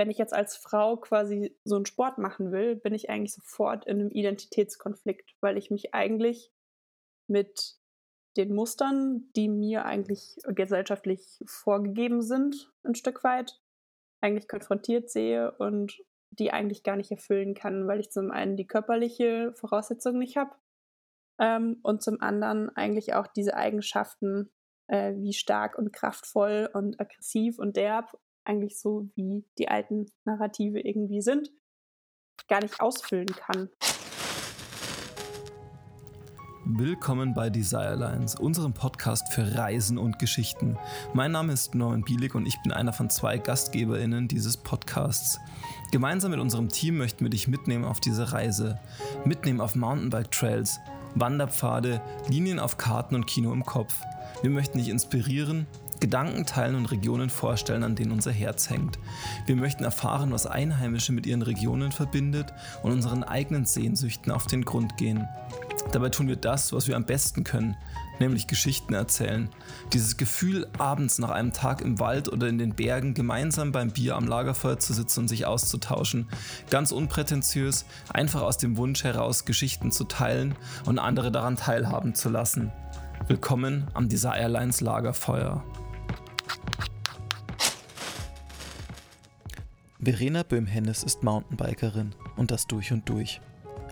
wenn ich jetzt als Frau quasi so einen Sport machen will, bin ich eigentlich sofort in einem Identitätskonflikt, weil ich mich eigentlich mit den Mustern, die mir eigentlich gesellschaftlich vorgegeben sind, ein Stück weit, eigentlich konfrontiert sehe und die eigentlich gar nicht erfüllen kann, weil ich zum einen die körperliche Voraussetzung nicht habe ähm, und zum anderen eigentlich auch diese Eigenschaften äh, wie stark und kraftvoll und aggressiv und derb, eigentlich so wie die alten Narrative irgendwie sind, gar nicht ausfüllen kann. Willkommen bei Desire Lines, unserem Podcast für Reisen und Geschichten. Mein Name ist Norman Bielik und ich bin einer von zwei GastgeberInnen dieses Podcasts. Gemeinsam mit unserem Team möchten wir dich mitnehmen auf diese Reise. Mitnehmen auf Mountainbike-Trails, Wanderpfade, Linien auf Karten und Kino im Kopf. Wir möchten dich inspirieren, Gedanken teilen und Regionen vorstellen, an denen unser Herz hängt. Wir möchten erfahren, was Einheimische mit ihren Regionen verbindet und unseren eigenen Sehnsüchten auf den Grund gehen. Dabei tun wir das, was wir am besten können, nämlich Geschichten erzählen. Dieses Gefühl, abends nach einem Tag im Wald oder in den Bergen gemeinsam beim Bier am Lagerfeuer zu sitzen und sich auszutauschen. Ganz unprätentiös, einfach aus dem Wunsch heraus, Geschichten zu teilen und andere daran teilhaben zu lassen. Willkommen am Desire Airlines Lagerfeuer. Verena Böhm-Hennes ist Mountainbikerin und das durch und durch.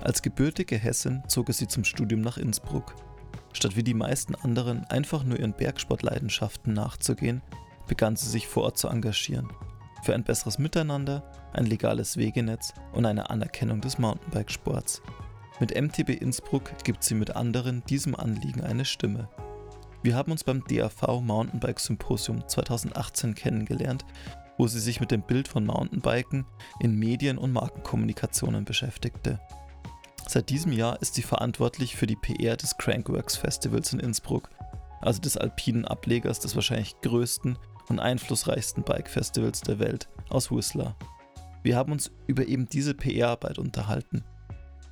Als gebürtige Hessin zog es sie zum Studium nach Innsbruck. Statt wie die meisten anderen einfach nur ihren Bergsportleidenschaften nachzugehen, begann sie sich vor Ort zu engagieren. Für ein besseres Miteinander, ein legales Wegenetz und eine Anerkennung des Mountainbikesports. Mit MTB Innsbruck gibt sie mit anderen diesem Anliegen eine Stimme. Wir haben uns beim DAV Mountainbike Symposium 2018 kennengelernt, wo sie sich mit dem Bild von Mountainbiken in Medien und Markenkommunikationen beschäftigte. Seit diesem Jahr ist sie verantwortlich für die PR des Crankworks Festivals in Innsbruck, also des alpinen Ablegers des wahrscheinlich größten und einflussreichsten Bike-Festivals der Welt aus Whistler. Wir haben uns über eben diese PR-Arbeit unterhalten,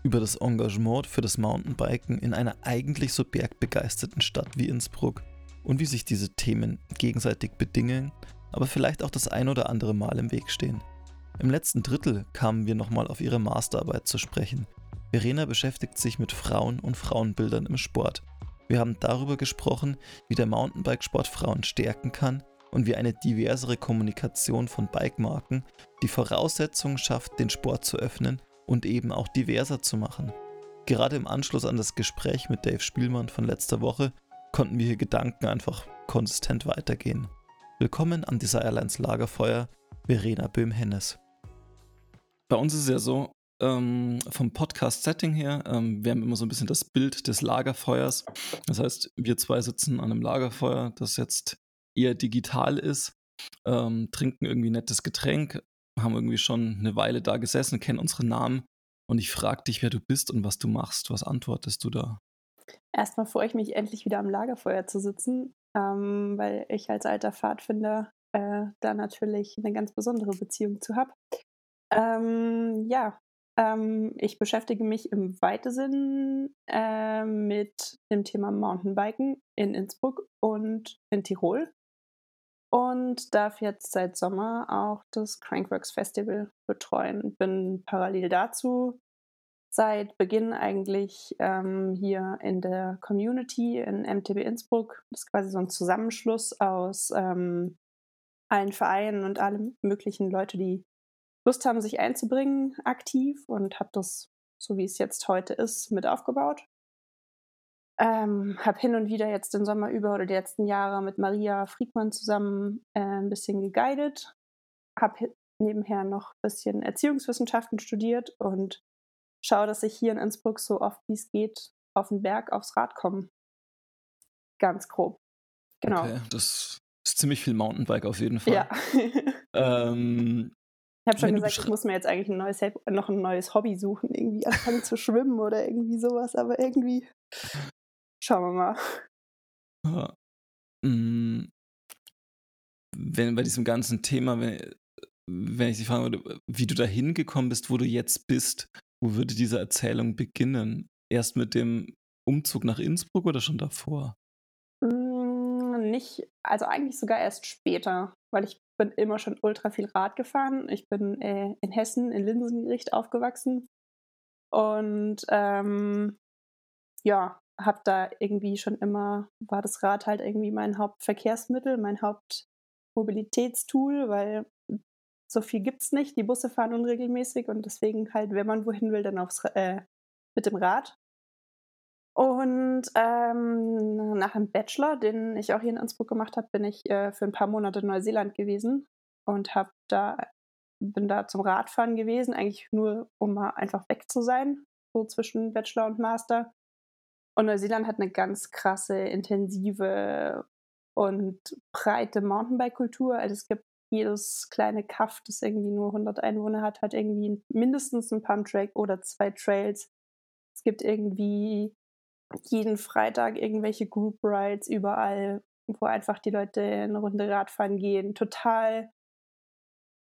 über das Engagement für das Mountainbiken in einer eigentlich so bergbegeisterten Stadt wie Innsbruck und wie sich diese Themen gegenseitig bedingen, aber vielleicht auch das ein oder andere Mal im Weg stehen. Im letzten Drittel kamen wir nochmal auf ihre Masterarbeit zu sprechen, Verena beschäftigt sich mit Frauen und Frauenbildern im Sport. Wir haben darüber gesprochen, wie der Mountainbikesport Frauen stärken kann und wie eine diversere Kommunikation von Bikemarken die Voraussetzungen schafft, den Sport zu öffnen und eben auch diverser zu machen. Gerade im Anschluss an das Gespräch mit Dave Spielmann von letzter Woche konnten wir hier Gedanken einfach konsistent weitergehen. Willkommen am Desire Airlines Lagerfeuer, Verena Böhm-Hennes. Bei uns ist es ja so, ähm, vom Podcast-Setting her, ähm, wir haben immer so ein bisschen das Bild des Lagerfeuers. Das heißt, wir zwei sitzen an einem Lagerfeuer, das jetzt eher digital ist, ähm, trinken irgendwie ein nettes Getränk, haben irgendwie schon eine Weile da gesessen, kennen unsere Namen. Und ich frage dich, wer du bist und was du machst. Was antwortest du da? Erstmal freue ich mich endlich wieder am Lagerfeuer zu sitzen, ähm, weil ich als alter Pfadfinder äh, da natürlich eine ganz besondere Beziehung zu habe. Ähm, ja, ähm, ich beschäftige mich im weitesten äh, mit dem Thema Mountainbiken in Innsbruck und in Tirol und darf jetzt seit Sommer auch das Crankworks Festival betreuen. Bin parallel dazu seit Beginn eigentlich ähm, hier in der Community in MTB Innsbruck. Das ist quasi so ein Zusammenschluss aus ähm, allen Vereinen und allen möglichen Leute, die Lust haben, sich einzubringen aktiv und habe das, so wie es jetzt heute ist, mit aufgebaut. Ähm, habe hin und wieder jetzt den Sommer über oder die letzten Jahre mit Maria Friedmann zusammen äh, ein bisschen geguidet. Habe nebenher noch ein bisschen Erziehungswissenschaften studiert und schaue, dass ich hier in Innsbruck so oft wie es geht auf den Berg aufs Rad komme. Ganz grob. Genau. Okay, das ist ziemlich viel Mountainbike auf jeden Fall. Ja. ähm, ich habe schon gesagt, ich muss mir jetzt eigentlich ein neues, noch ein neues Hobby suchen, irgendwie anfangen zu schwimmen oder irgendwie sowas, aber irgendwie schauen wir mal. Ja. Mm. Wenn bei diesem ganzen Thema, wenn, wenn ich dich fragen würde, wie du da hingekommen bist, wo du jetzt bist, wo würde diese Erzählung beginnen? Erst mit dem Umzug nach Innsbruck oder schon davor? Mm, nicht, also eigentlich sogar erst später, weil ich bin immer schon ultra viel Rad gefahren. Ich bin äh, in Hessen, in Linsengericht aufgewachsen. Und ähm, ja, habe da irgendwie schon immer, war das Rad halt irgendwie mein Hauptverkehrsmittel, mein Hauptmobilitätstool, weil so viel gibt es nicht. Die Busse fahren unregelmäßig und deswegen halt, wenn man wohin will, dann aufs, äh, mit dem Rad. Und ähm, nach dem Bachelor, den ich auch hier in Innsbruck gemacht habe, bin ich äh, für ein paar Monate in Neuseeland gewesen und habe da bin da zum Radfahren gewesen, eigentlich nur um mal einfach weg zu sein, so zwischen Bachelor und Master. Und Neuseeland hat eine ganz krasse, intensive und breite Mountainbike-Kultur. Also es gibt jedes kleine Kaff, das irgendwie nur 100 Einwohner hat, hat irgendwie mindestens einen Pumptrack oder zwei Trails. Es gibt irgendwie jeden Freitag irgendwelche Group Rides überall, wo einfach die Leute eine Runde Radfahren gehen. Total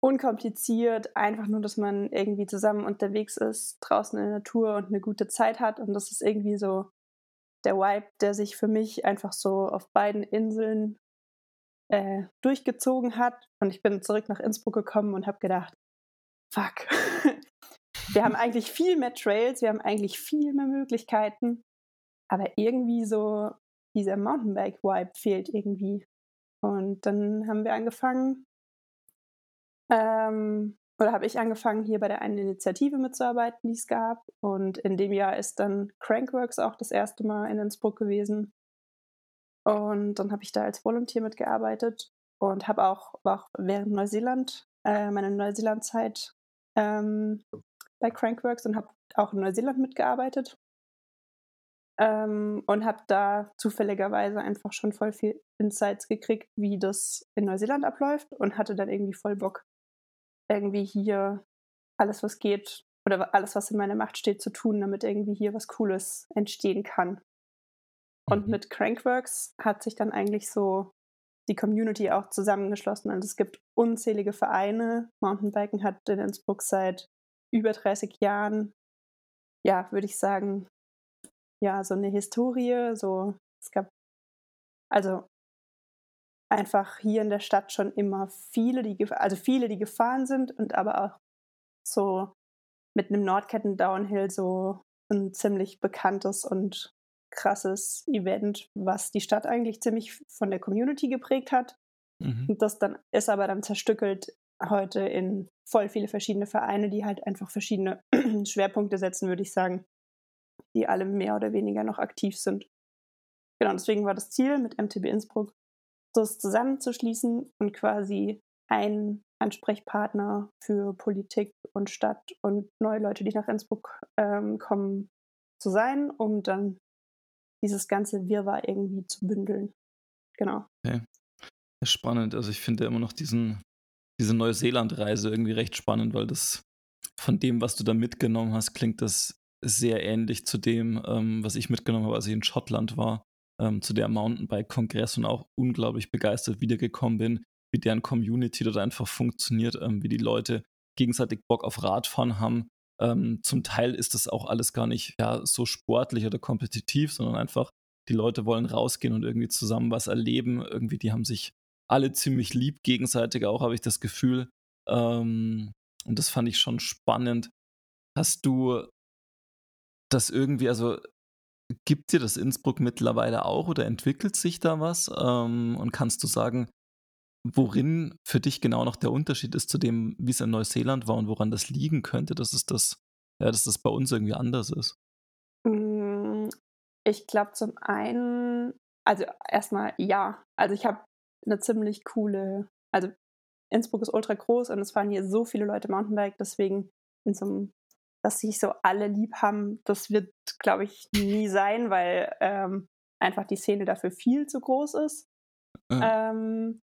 unkompliziert, einfach nur, dass man irgendwie zusammen unterwegs ist, draußen in der Natur und eine gute Zeit hat. Und das ist irgendwie so der Vibe, der sich für mich einfach so auf beiden Inseln äh, durchgezogen hat. Und ich bin zurück nach Innsbruck gekommen und habe gedacht, fuck, wir haben eigentlich viel mehr Trails, wir haben eigentlich viel mehr Möglichkeiten, aber irgendwie so dieser Mountainbike-Vibe fehlt irgendwie. Und dann haben wir angefangen, ähm, oder habe ich angefangen, hier bei der einen Initiative mitzuarbeiten, die es gab. Und in dem Jahr ist dann Crankworks auch das erste Mal in Innsbruck gewesen. Und dann habe ich da als Volunteer mitgearbeitet und habe auch, auch während Neuseeland, äh, meine Neuseeland-Zeit ähm, bei Crankworks und habe auch in Neuseeland mitgearbeitet. Ähm, und habe da zufälligerweise einfach schon voll viel Insights gekriegt, wie das in Neuseeland abläuft und hatte dann irgendwie voll Bock, irgendwie hier alles, was geht oder alles, was in meiner Macht steht, zu tun, damit irgendwie hier was Cooles entstehen kann. Und mit Crankworks hat sich dann eigentlich so die Community auch zusammengeschlossen und es gibt unzählige Vereine. Mountainbiken hat in Innsbruck seit über 30 Jahren, ja, würde ich sagen, ja, so eine Historie. So, es gab also einfach hier in der Stadt schon immer viele, die also viele, die gefahren sind und aber auch so mit einem Nordketten Downhill so ein ziemlich bekanntes und krasses Event, was die Stadt eigentlich ziemlich von der Community geprägt hat. Mhm. Und das dann ist aber dann zerstückelt heute in voll viele verschiedene Vereine, die halt einfach verschiedene Schwerpunkte setzen, würde ich sagen, die alle mehr oder weniger noch aktiv sind. Genau, deswegen war das Ziel mit MTB Innsbruck, das zusammenzuschließen und quasi ein Ansprechpartner für Politik und Stadt und neue Leute, die nach Innsbruck ähm, kommen, zu sein, um dann dieses ganze Wirrwarr irgendwie zu bündeln. Genau. Okay. Spannend. Also ich finde immer noch diesen, diese Neuseeland-Reise irgendwie recht spannend, weil das von dem, was du da mitgenommen hast, klingt das sehr ähnlich zu dem, ähm, was ich mitgenommen habe, als ich in Schottland war, ähm, zu der Mountainbike-Kongress und auch unglaublich begeistert wiedergekommen bin, wie deren Community dort einfach funktioniert, ähm, wie die Leute gegenseitig Bock auf Radfahren haben, ähm, zum Teil ist das auch alles gar nicht ja, so sportlich oder kompetitiv, sondern einfach, die Leute wollen rausgehen und irgendwie zusammen was erleben. Irgendwie, die haben sich alle ziemlich lieb gegenseitig, auch habe ich das Gefühl. Ähm, und das fand ich schon spannend. Hast du das irgendwie, also gibt dir das Innsbruck mittlerweile auch oder entwickelt sich da was? Ähm, und kannst du sagen, worin für dich genau noch der Unterschied ist zu dem, wie es in Neuseeland war und woran das liegen könnte, dass es das, ja, dass das bei uns irgendwie anders ist? Mm, ich glaube zum einen, also erstmal ja. Also ich habe eine ziemlich coole, also Innsbruck ist ultra groß und es fahren hier so viele Leute Mountainbike, deswegen in so einem, dass sich so alle lieb haben, das wird, glaube ich, nie sein, weil ähm, einfach die Szene dafür viel zu groß ist. Ja. Ähm,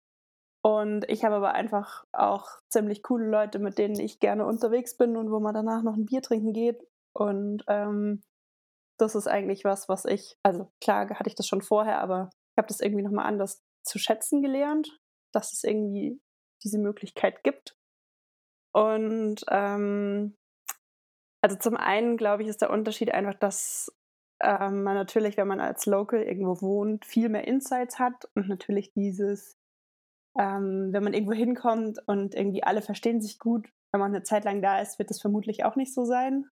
und ich habe aber einfach auch ziemlich coole Leute, mit denen ich gerne unterwegs bin und wo man danach noch ein Bier trinken geht. Und ähm, das ist eigentlich was, was ich, also klar hatte ich das schon vorher, aber ich habe das irgendwie nochmal anders zu schätzen gelernt, dass es irgendwie diese Möglichkeit gibt. Und ähm, also zum einen, glaube ich, ist der Unterschied einfach, dass ähm, man natürlich, wenn man als Local irgendwo wohnt, viel mehr Insights hat und natürlich dieses ähm, wenn man irgendwo hinkommt und irgendwie alle verstehen sich gut, wenn man eine Zeit lang da ist, wird das vermutlich auch nicht so sein.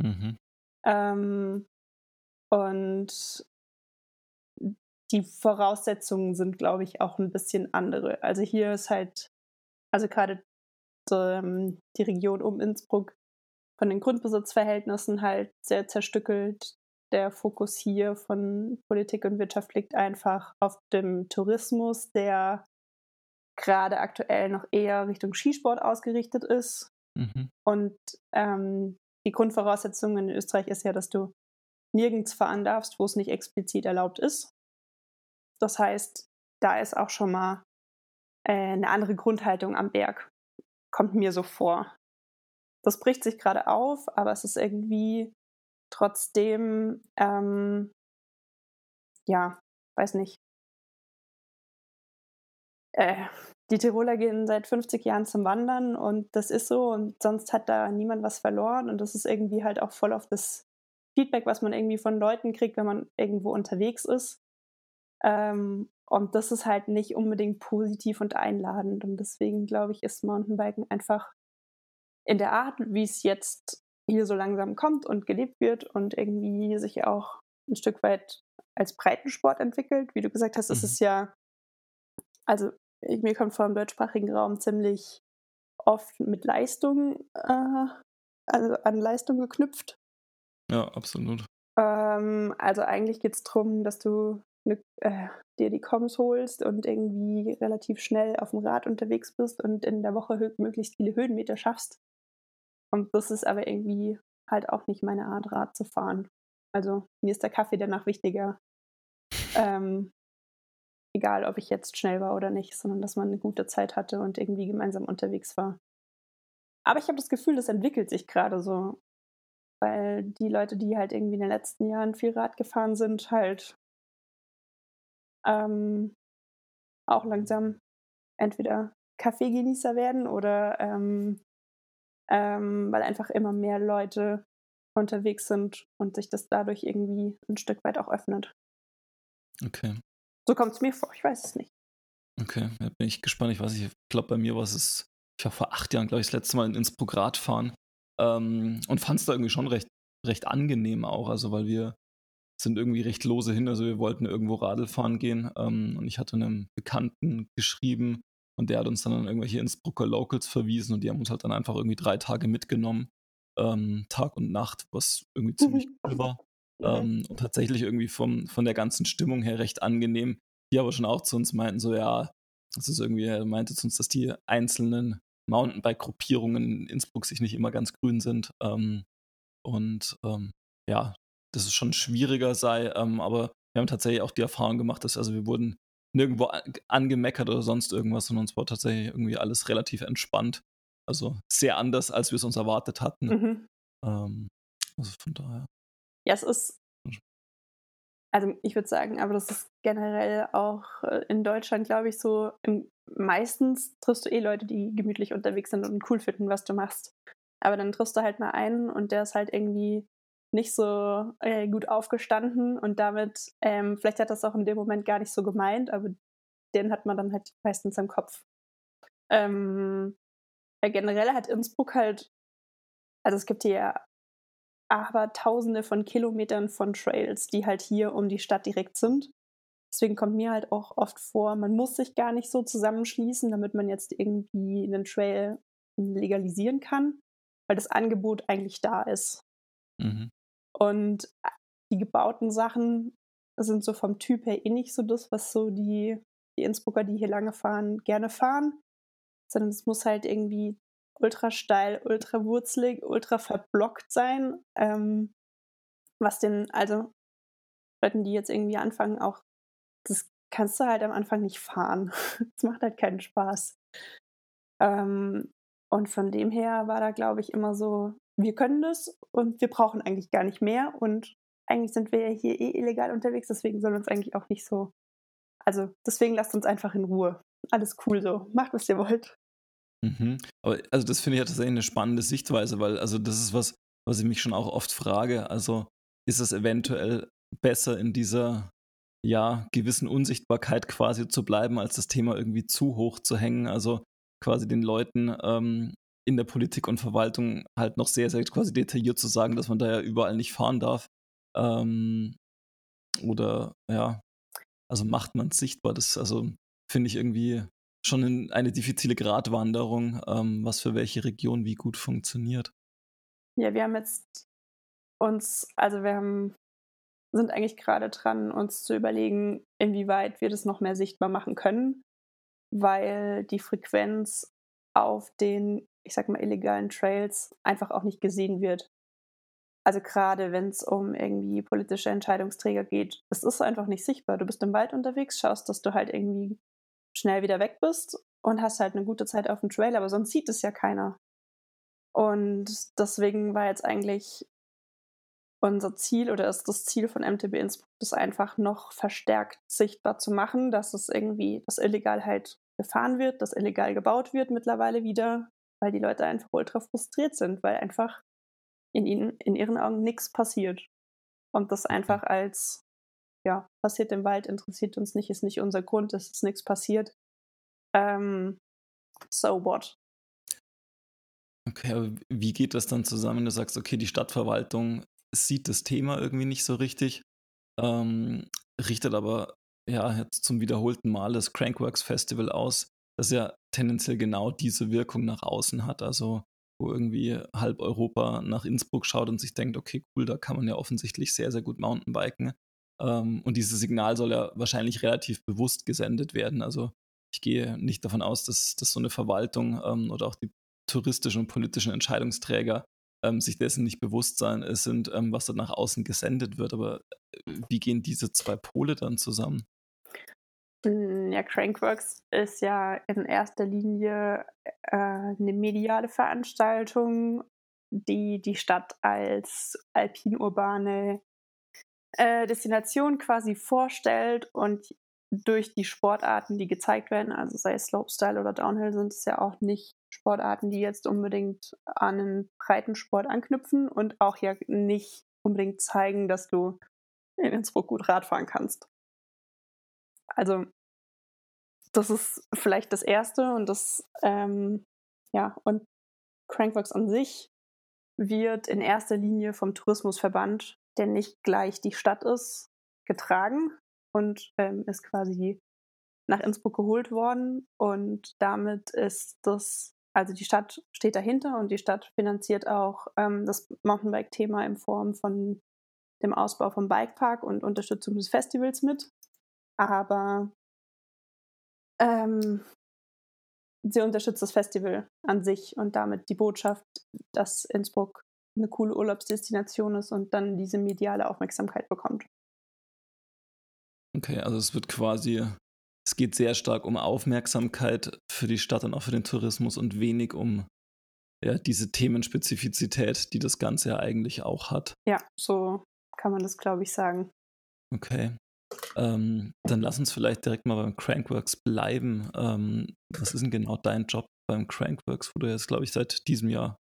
Mhm. Ähm, und die Voraussetzungen sind, glaube ich, auch ein bisschen andere. Also hier ist halt, also gerade ähm, die Region um Innsbruck von den Grundbesitzverhältnissen halt sehr zerstückelt. Der Fokus hier von Politik und Wirtschaft liegt einfach auf dem Tourismus, der gerade aktuell noch eher Richtung Skisport ausgerichtet ist. Mhm. Und ähm, die Grundvoraussetzung in Österreich ist ja, dass du nirgends fahren darfst, wo es nicht explizit erlaubt ist. Das heißt, da ist auch schon mal äh, eine andere Grundhaltung am Berg. Kommt mir so vor. Das bricht sich gerade auf, aber es ist irgendwie trotzdem, ähm, ja, weiß nicht. Äh, die Tiroler gehen seit 50 Jahren zum Wandern und das ist so und sonst hat da niemand was verloren und das ist irgendwie halt auch voll auf das Feedback, was man irgendwie von Leuten kriegt, wenn man irgendwo unterwegs ist. Ähm, und das ist halt nicht unbedingt positiv und einladend. Und deswegen glaube ich, ist Mountainbiken einfach in der Art, wie es jetzt hier so langsam kommt und gelebt wird und irgendwie sich auch ein Stück weit als Breitensport entwickelt. Wie du gesagt hast, mhm. ist es ja, also mir kommt vor im deutschsprachigen Raum ziemlich oft mit Leistung, äh, also an Leistung geknüpft. Ja, absolut. Ähm, also eigentlich geht es darum, dass du ne, äh, dir die Coms holst und irgendwie relativ schnell auf dem Rad unterwegs bist und in der Woche möglichst viele Höhenmeter schaffst. Und das ist aber irgendwie halt auch nicht meine Art, Rad zu fahren. Also mir ist der Kaffee danach wichtiger. Ähm, egal, ob ich jetzt schnell war oder nicht, sondern dass man eine gute Zeit hatte und irgendwie gemeinsam unterwegs war. Aber ich habe das Gefühl, das entwickelt sich gerade so weil die Leute, die halt irgendwie in den letzten Jahren viel Rad gefahren sind, halt ähm, auch langsam entweder Kaffeegenießer werden oder ähm, ähm, weil einfach immer mehr Leute unterwegs sind und sich das dadurch irgendwie ein Stück weit auch öffnet. Okay. So kommt es mir vor, ich weiß es nicht. Okay, da bin ich gespannt. Ich weiß nicht, ich glaube, bei mir war es, ich war vor acht Jahren, glaube ich, das letzte Mal in Innsbruck Rad fahren. Ähm, und fand es da irgendwie schon recht, recht angenehm auch, also weil wir sind irgendwie recht lose hin, also wir wollten irgendwo Radl fahren gehen ähm, und ich hatte einem Bekannten geschrieben und der hat uns dann an irgendwelche Innsbrucker Locals verwiesen und die haben uns halt dann einfach irgendwie drei Tage mitgenommen, ähm, Tag und Nacht, was irgendwie ziemlich mhm. cool war. Ähm, und tatsächlich irgendwie vom, von der ganzen Stimmung her recht angenehm. Die aber schon auch zu uns meinten, so ja, das ist irgendwie, er meinte zu uns, dass die einzelnen Mountainbike-Gruppierungen in Innsbruck sich nicht immer ganz grün sind. Ähm, und ähm, ja, dass es schon schwieriger sei, ähm, aber wir haben tatsächlich auch die Erfahrung gemacht, dass also wir wurden nirgendwo angemeckert oder sonst irgendwas, sondern uns war tatsächlich irgendwie alles relativ entspannt. Also sehr anders, als wir es uns erwartet hatten. Mhm. Ähm, also von daher. Ja, es ist also ich würde sagen, aber das ist generell auch äh, in Deutschland, glaube ich, so. Im, meistens triffst du eh Leute, die gemütlich unterwegs sind und cool finden, was du machst. Aber dann triffst du halt mal einen und der ist halt irgendwie nicht so äh, gut aufgestanden und damit, ähm, vielleicht hat das auch in dem Moment gar nicht so gemeint, aber den hat man dann halt meistens im Kopf. Ähm, ja, generell hat Innsbruck halt, also es gibt hier ja aber tausende von Kilometern von Trails, die halt hier um die Stadt direkt sind. Deswegen kommt mir halt auch oft vor, man muss sich gar nicht so zusammenschließen, damit man jetzt irgendwie einen Trail legalisieren kann, weil das Angebot eigentlich da ist. Mhm. Und die gebauten Sachen sind so vom Typ her eh nicht so das, was so die, die Innsbrucker, die hier lange fahren, gerne fahren, sondern es muss halt irgendwie ultra steil, ultra wurzelig, ultra verblockt sein. Ähm, was den, also Leuten, die jetzt irgendwie anfangen, auch, das kannst du halt am Anfang nicht fahren. das macht halt keinen Spaß. Ähm, und von dem her war da, glaube ich, immer so, wir können das und wir brauchen eigentlich gar nicht mehr. Und eigentlich sind wir ja hier eh illegal unterwegs, deswegen soll uns eigentlich auch nicht so. Also deswegen lasst uns einfach in Ruhe. Alles cool so. Macht, was ihr wollt. Mhm. Aber also das finde ich ja tatsächlich eine spannende Sichtweise, weil also das ist was, was ich mich schon auch oft frage. Also ist es eventuell besser in dieser ja, gewissen Unsichtbarkeit quasi zu bleiben, als das Thema irgendwie zu hoch zu hängen. Also quasi den Leuten ähm, in der Politik und Verwaltung halt noch sehr, sehr quasi detailliert zu sagen, dass man da ja überall nicht fahren darf. Ähm, oder ja, also macht man es sichtbar. Das also finde ich irgendwie schon eine diffizile Gratwanderung, ähm, was für welche Region wie gut funktioniert. Ja, wir haben jetzt uns, also wir haben sind eigentlich gerade dran, uns zu überlegen, inwieweit wir das noch mehr sichtbar machen können, weil die Frequenz auf den, ich sag mal, illegalen Trails einfach auch nicht gesehen wird. Also gerade wenn es um irgendwie politische Entscheidungsträger geht, es ist einfach nicht sichtbar. Du bist im Wald unterwegs, schaust, dass du halt irgendwie schnell wieder weg bist und hast halt eine gute Zeit auf dem Trail, aber sonst sieht es ja keiner. Und deswegen war jetzt eigentlich unser Ziel oder ist das Ziel von MTB Innsbruck, das einfach noch verstärkt sichtbar zu machen, dass es irgendwie, dass illegal halt gefahren wird, dass illegal gebaut wird mittlerweile wieder, weil die Leute einfach ultra frustriert sind, weil einfach in ihnen, in ihren Augen nichts passiert. Und das einfach als, ja, passiert im Wald, interessiert uns nicht, ist nicht unser Grund, es ist nichts passiert. Ähm, so what? Okay, aber wie geht das dann zusammen? Du sagst, okay, die Stadtverwaltung sieht das Thema irgendwie nicht so richtig, ähm, richtet aber ja jetzt zum wiederholten Mal das Crankworks Festival aus, das ja tendenziell genau diese Wirkung nach außen hat. Also wo irgendwie halb Europa nach Innsbruck schaut und sich denkt, okay, cool, da kann man ja offensichtlich sehr, sehr gut Mountainbiken. Ähm, und dieses Signal soll ja wahrscheinlich relativ bewusst gesendet werden. Also ich gehe nicht davon aus, dass, dass so eine Verwaltung ähm, oder auch die touristischen und politischen Entscheidungsträger ähm, sich dessen nicht bewusst sein sind, ähm, was da nach außen gesendet wird. Aber äh, wie gehen diese zwei Pole dann zusammen? Hm, ja, Crankworks ist ja in erster Linie äh, eine mediale Veranstaltung, die die Stadt als alpin-urbane äh, Destination quasi vorstellt und durch die Sportarten, die gezeigt werden, also sei es Slopestyle oder Downhill, sind es ja auch nicht Sportarten, die jetzt unbedingt an einen Breitensport anknüpfen und auch ja nicht unbedingt zeigen, dass du in Innsbruck gut Radfahren kannst. Also das ist vielleicht das Erste und das, ähm, ja, und Crankworks an sich wird in erster Linie vom Tourismusverband, der nicht gleich die Stadt ist, getragen und ähm, ist quasi nach Innsbruck geholt worden. Und damit ist das, also die Stadt steht dahinter und die Stadt finanziert auch ähm, das Mountainbike-Thema in Form von dem Ausbau vom Bikepark und Unterstützung des Festivals mit. Aber ähm, sie unterstützt das Festival an sich und damit die Botschaft, dass Innsbruck eine coole Urlaubsdestination ist und dann diese mediale Aufmerksamkeit bekommt. Okay, also es wird quasi, es geht sehr stark um Aufmerksamkeit für die Stadt und auch für den Tourismus und wenig um ja, diese Themenspezifizität, die das Ganze ja eigentlich auch hat. Ja, so kann man das, glaube ich, sagen. Okay. Ähm, dann lass uns vielleicht direkt mal beim Crankworks bleiben. Ähm, was ist denn genau dein Job beim Crankworks, wo du jetzt, glaube ich, seit diesem Jahr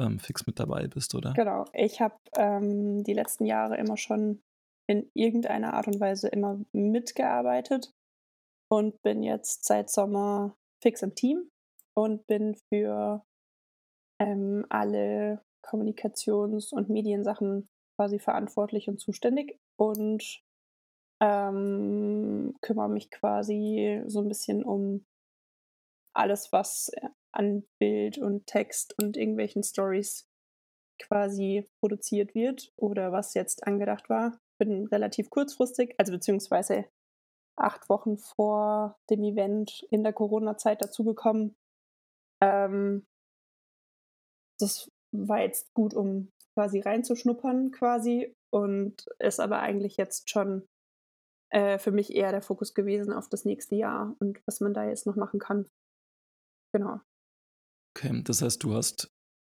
ähm, fix mit dabei bist, oder? Genau. Ich habe ähm, die letzten Jahre immer schon in irgendeiner Art und Weise immer mitgearbeitet und bin jetzt seit Sommer fix im Team und bin für ähm, alle Kommunikations- und Mediensachen quasi verantwortlich und zuständig und ähm, kümmere mich quasi so ein bisschen um alles, was an Bild und Text und irgendwelchen Stories quasi produziert wird oder was jetzt angedacht war bin relativ kurzfristig, also beziehungsweise acht Wochen vor dem Event in der Corona-Zeit dazugekommen. Ähm, das war jetzt gut, um quasi reinzuschnuppern quasi und ist aber eigentlich jetzt schon äh, für mich eher der Fokus gewesen auf das nächste Jahr und was man da jetzt noch machen kann. Genau. Okay, das heißt, du hast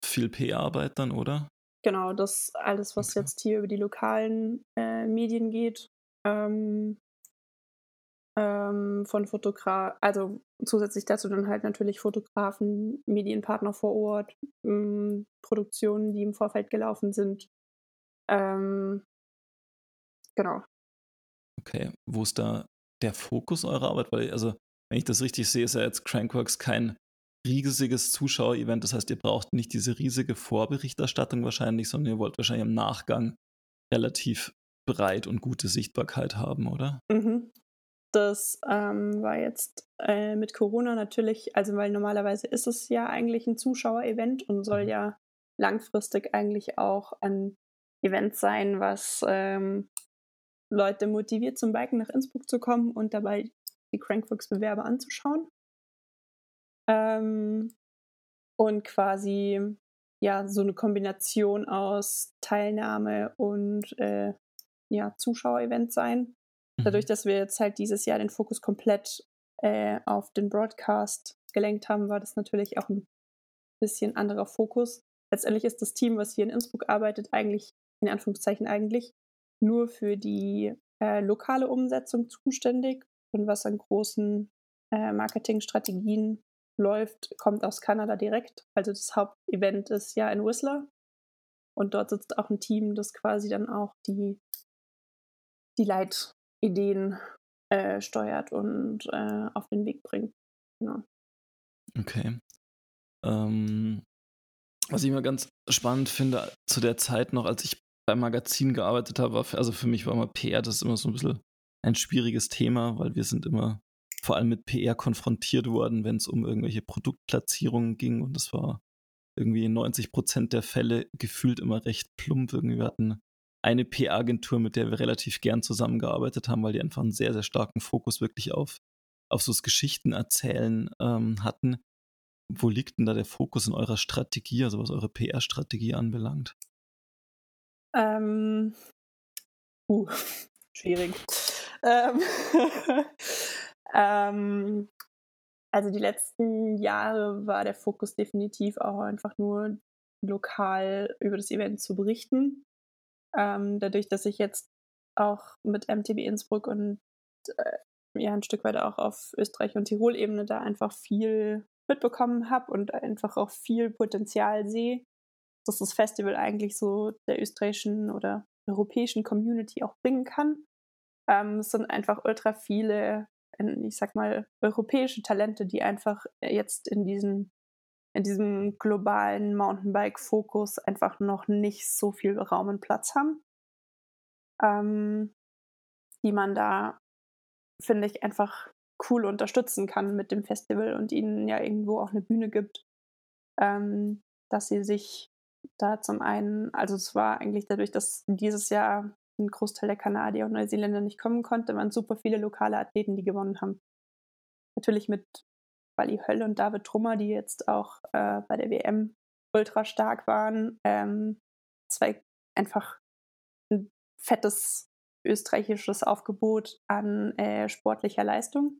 viel PR-Arbeit dann, oder? Genau, das alles, was okay. jetzt hier über die lokalen äh, Medien geht, ähm, ähm, von Fotograf, also zusätzlich dazu dann halt natürlich Fotografen, Medienpartner vor Ort, ähm, Produktionen, die im Vorfeld gelaufen sind. Ähm, genau. Okay, wo ist da der Fokus eurer Arbeit? Weil, also, wenn ich das richtig sehe, ist ja jetzt Crankworks kein riesiges Zuschauerevent. Das heißt, ihr braucht nicht diese riesige Vorberichterstattung wahrscheinlich, sondern ihr wollt wahrscheinlich im Nachgang relativ breit und gute Sichtbarkeit haben, oder? Mhm. Das ähm, war jetzt äh, mit Corona natürlich, also weil normalerweise ist es ja eigentlich ein Zuschauerevent und soll mhm. ja langfristig eigentlich auch ein Event sein, was ähm, Leute motiviert, zum Biken nach Innsbruck zu kommen und dabei die Crankworks-Bewerber anzuschauen. Ähm, und quasi ja so eine Kombination aus Teilnahme und äh, ja, Zuschauerevent sein. Dadurch, mhm. dass wir jetzt halt dieses Jahr den Fokus komplett äh, auf den Broadcast gelenkt haben, war das natürlich auch ein bisschen anderer Fokus. Letztendlich ist das Team, was hier in Innsbruck arbeitet, eigentlich, in Anführungszeichen eigentlich, nur für die äh, lokale Umsetzung zuständig und was an großen äh, Marketingstrategien läuft, kommt aus Kanada direkt. Also das Hauptevent ist ja in Whistler und dort sitzt auch ein Team, das quasi dann auch die, die Leitideen äh, steuert und äh, auf den Weg bringt. Genau. Okay. Ähm, was ich immer ganz spannend finde, zu der Zeit noch, als ich beim Magazin gearbeitet habe, war also für mich war immer PR, das ist immer so ein bisschen ein schwieriges Thema, weil wir sind immer vor allem mit PR konfrontiert worden, wenn es um irgendwelche Produktplatzierungen ging und das war irgendwie in 90 Prozent der Fälle gefühlt immer recht plump. Irgendwie wir hatten eine PR-Agentur, mit der wir relativ gern zusammengearbeitet haben, weil die einfach einen sehr, sehr starken Fokus wirklich auf, auf so das Geschichtenerzählen ähm, hatten. Wo liegt denn da der Fokus in eurer Strategie, also was eure PR-Strategie anbelangt? Ähm, uh, schwierig. Ähm, ähm, also die letzten Jahre war der Fokus definitiv auch einfach nur lokal über das Event zu berichten. Ähm, dadurch, dass ich jetzt auch mit MTB Innsbruck und äh, ja ein Stück weit auch auf Österreich und Tirol-Ebene da einfach viel mitbekommen habe und einfach auch viel Potenzial sehe, dass das Festival eigentlich so der österreichischen oder europäischen Community auch bringen kann. Ähm, es sind einfach ultra viele, ich sag mal, europäische Talente, die einfach jetzt in diesen in diesem globalen Mountainbike-Fokus einfach noch nicht so viel Raum und Platz haben, ähm, die man da, finde ich, einfach cool unterstützen kann mit dem Festival und ihnen ja irgendwo auch eine Bühne gibt, ähm, dass sie sich da zum einen, also es war eigentlich dadurch, dass dieses Jahr ein Großteil der Kanadier und Neuseeländer nicht kommen konnte, waren super viele lokale Athleten, die gewonnen haben. Natürlich mit Wally Höll und David Trummer, die jetzt auch äh, bei der WM ultra stark waren. Ähm, zwei einfach ein fettes österreichisches Aufgebot an äh, sportlicher Leistung.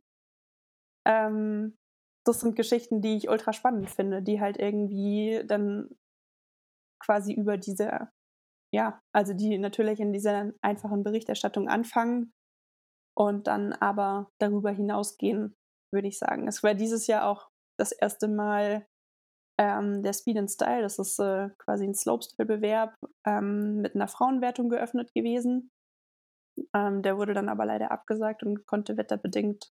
Ähm, das sind Geschichten, die ich ultra spannend finde, die halt irgendwie dann quasi über diese ja, also die natürlich in dieser einfachen Berichterstattung anfangen und dann aber darüber hinausgehen, würde ich sagen. Es war dieses Jahr auch das erste Mal ähm, der Speed and Style, das ist äh, quasi ein Slopestyle-Bewerb ähm, mit einer Frauenwertung geöffnet gewesen. Ähm, der wurde dann aber leider abgesagt und konnte wetterbedingt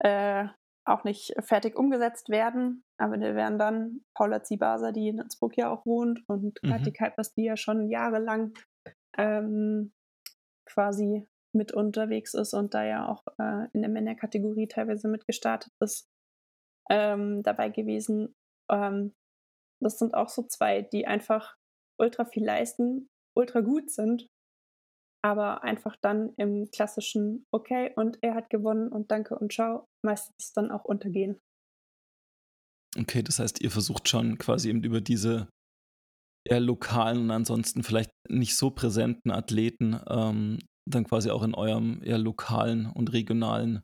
äh, auch nicht fertig umgesetzt werden. Aber da wären dann Paula Zibasa, die in Innsbruck ja auch wohnt, und mhm. Kathi Kuipers, die ja schon jahrelang ähm, quasi mit unterwegs ist und da ja auch äh, in der Männerkategorie teilweise mitgestartet ist, ähm, dabei gewesen. Ähm, das sind auch so zwei, die einfach ultra viel leisten, ultra gut sind aber einfach dann im klassischen Okay und er hat gewonnen und danke und ciao meistens dann auch untergehen. Okay, das heißt, ihr versucht schon quasi eben über diese eher lokalen und ansonsten vielleicht nicht so präsenten Athleten ähm, dann quasi auch in eurem eher lokalen und regionalen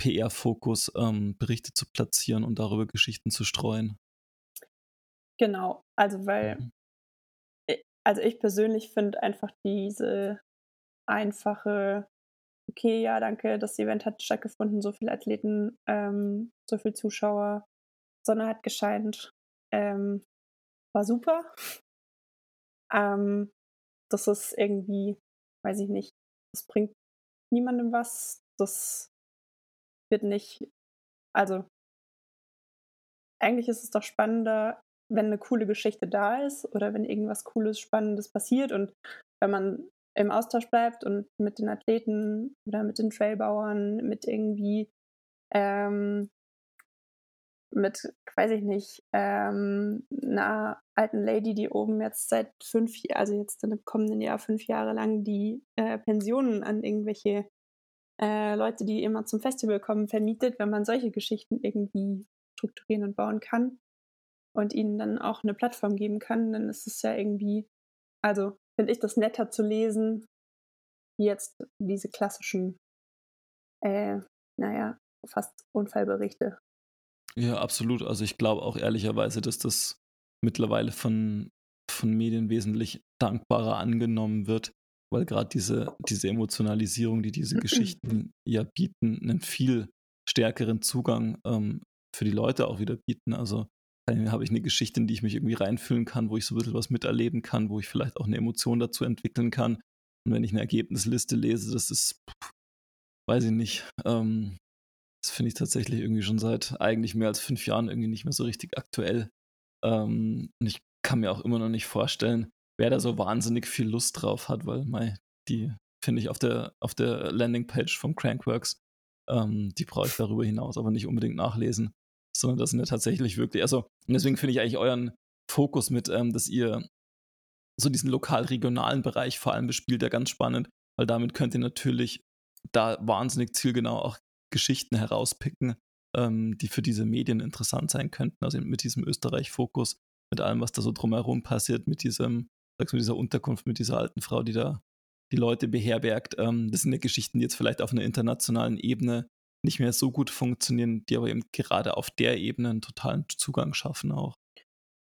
PR-Fokus ähm, Berichte zu platzieren und darüber Geschichten zu streuen. Genau, also weil, mhm. also ich persönlich finde einfach diese einfache, okay, ja, danke, das Event hat stattgefunden, so viele Athleten, ähm, so viele Zuschauer, Sonne hat gescheint, ähm, war super. ähm, das ist irgendwie, weiß ich nicht, das bringt niemandem was. Das wird nicht, also eigentlich ist es doch spannender, wenn eine coole Geschichte da ist oder wenn irgendwas Cooles, Spannendes passiert und wenn man im Austausch bleibt und mit den Athleten oder mit den Trailbauern, mit irgendwie ähm, mit, weiß ich nicht, ähm, einer alten Lady, die oben jetzt seit fünf, also jetzt im kommenden Jahr fünf Jahre lang die äh, Pensionen an irgendwelche äh, Leute, die immer zum Festival kommen, vermietet, wenn man solche Geschichten irgendwie strukturieren und bauen kann und ihnen dann auch eine Plattform geben kann, dann ist es ja irgendwie, also finde ich das netter zu lesen, wie jetzt diese klassischen, äh, naja, fast Unfallberichte. Ja, absolut. Also ich glaube auch ehrlicherweise, dass das mittlerweile von, von Medien wesentlich dankbarer angenommen wird, weil gerade diese, diese Emotionalisierung, die diese Geschichten ja bieten, einen viel stärkeren Zugang ähm, für die Leute auch wieder bieten. Also habe ich eine Geschichte, in die ich mich irgendwie reinfühlen kann, wo ich so ein bisschen was miterleben kann, wo ich vielleicht auch eine Emotion dazu entwickeln kann. Und wenn ich eine Ergebnisliste lese, das ist, weiß ich nicht, ähm, das finde ich tatsächlich irgendwie schon seit eigentlich mehr als fünf Jahren irgendwie nicht mehr so richtig aktuell. Ähm, und ich kann mir auch immer noch nicht vorstellen, wer da so wahnsinnig viel Lust drauf hat, weil mei, die finde ich auf der, auf der Landingpage vom Crankworks, ähm, die brauche ich darüber hinaus aber nicht unbedingt nachlesen, sondern das sind ja tatsächlich wirklich, also und deswegen finde ich eigentlich euren Fokus mit, ähm, dass ihr so diesen lokal-regionalen Bereich vor allem bespielt, ja ganz spannend, weil damit könnt ihr natürlich da wahnsinnig zielgenau auch Geschichten herauspicken, ähm, die für diese Medien interessant sein könnten. Also mit diesem Österreich-Fokus, mit allem, was da so drumherum passiert, mit diesem, sagst du, dieser Unterkunft, mit dieser alten Frau, die da die Leute beherbergt. Ähm, das sind ja Geschichten, die jetzt vielleicht auf einer internationalen Ebene nicht mehr so gut funktionieren, die aber eben gerade auf der Ebene einen totalen Zugang schaffen auch.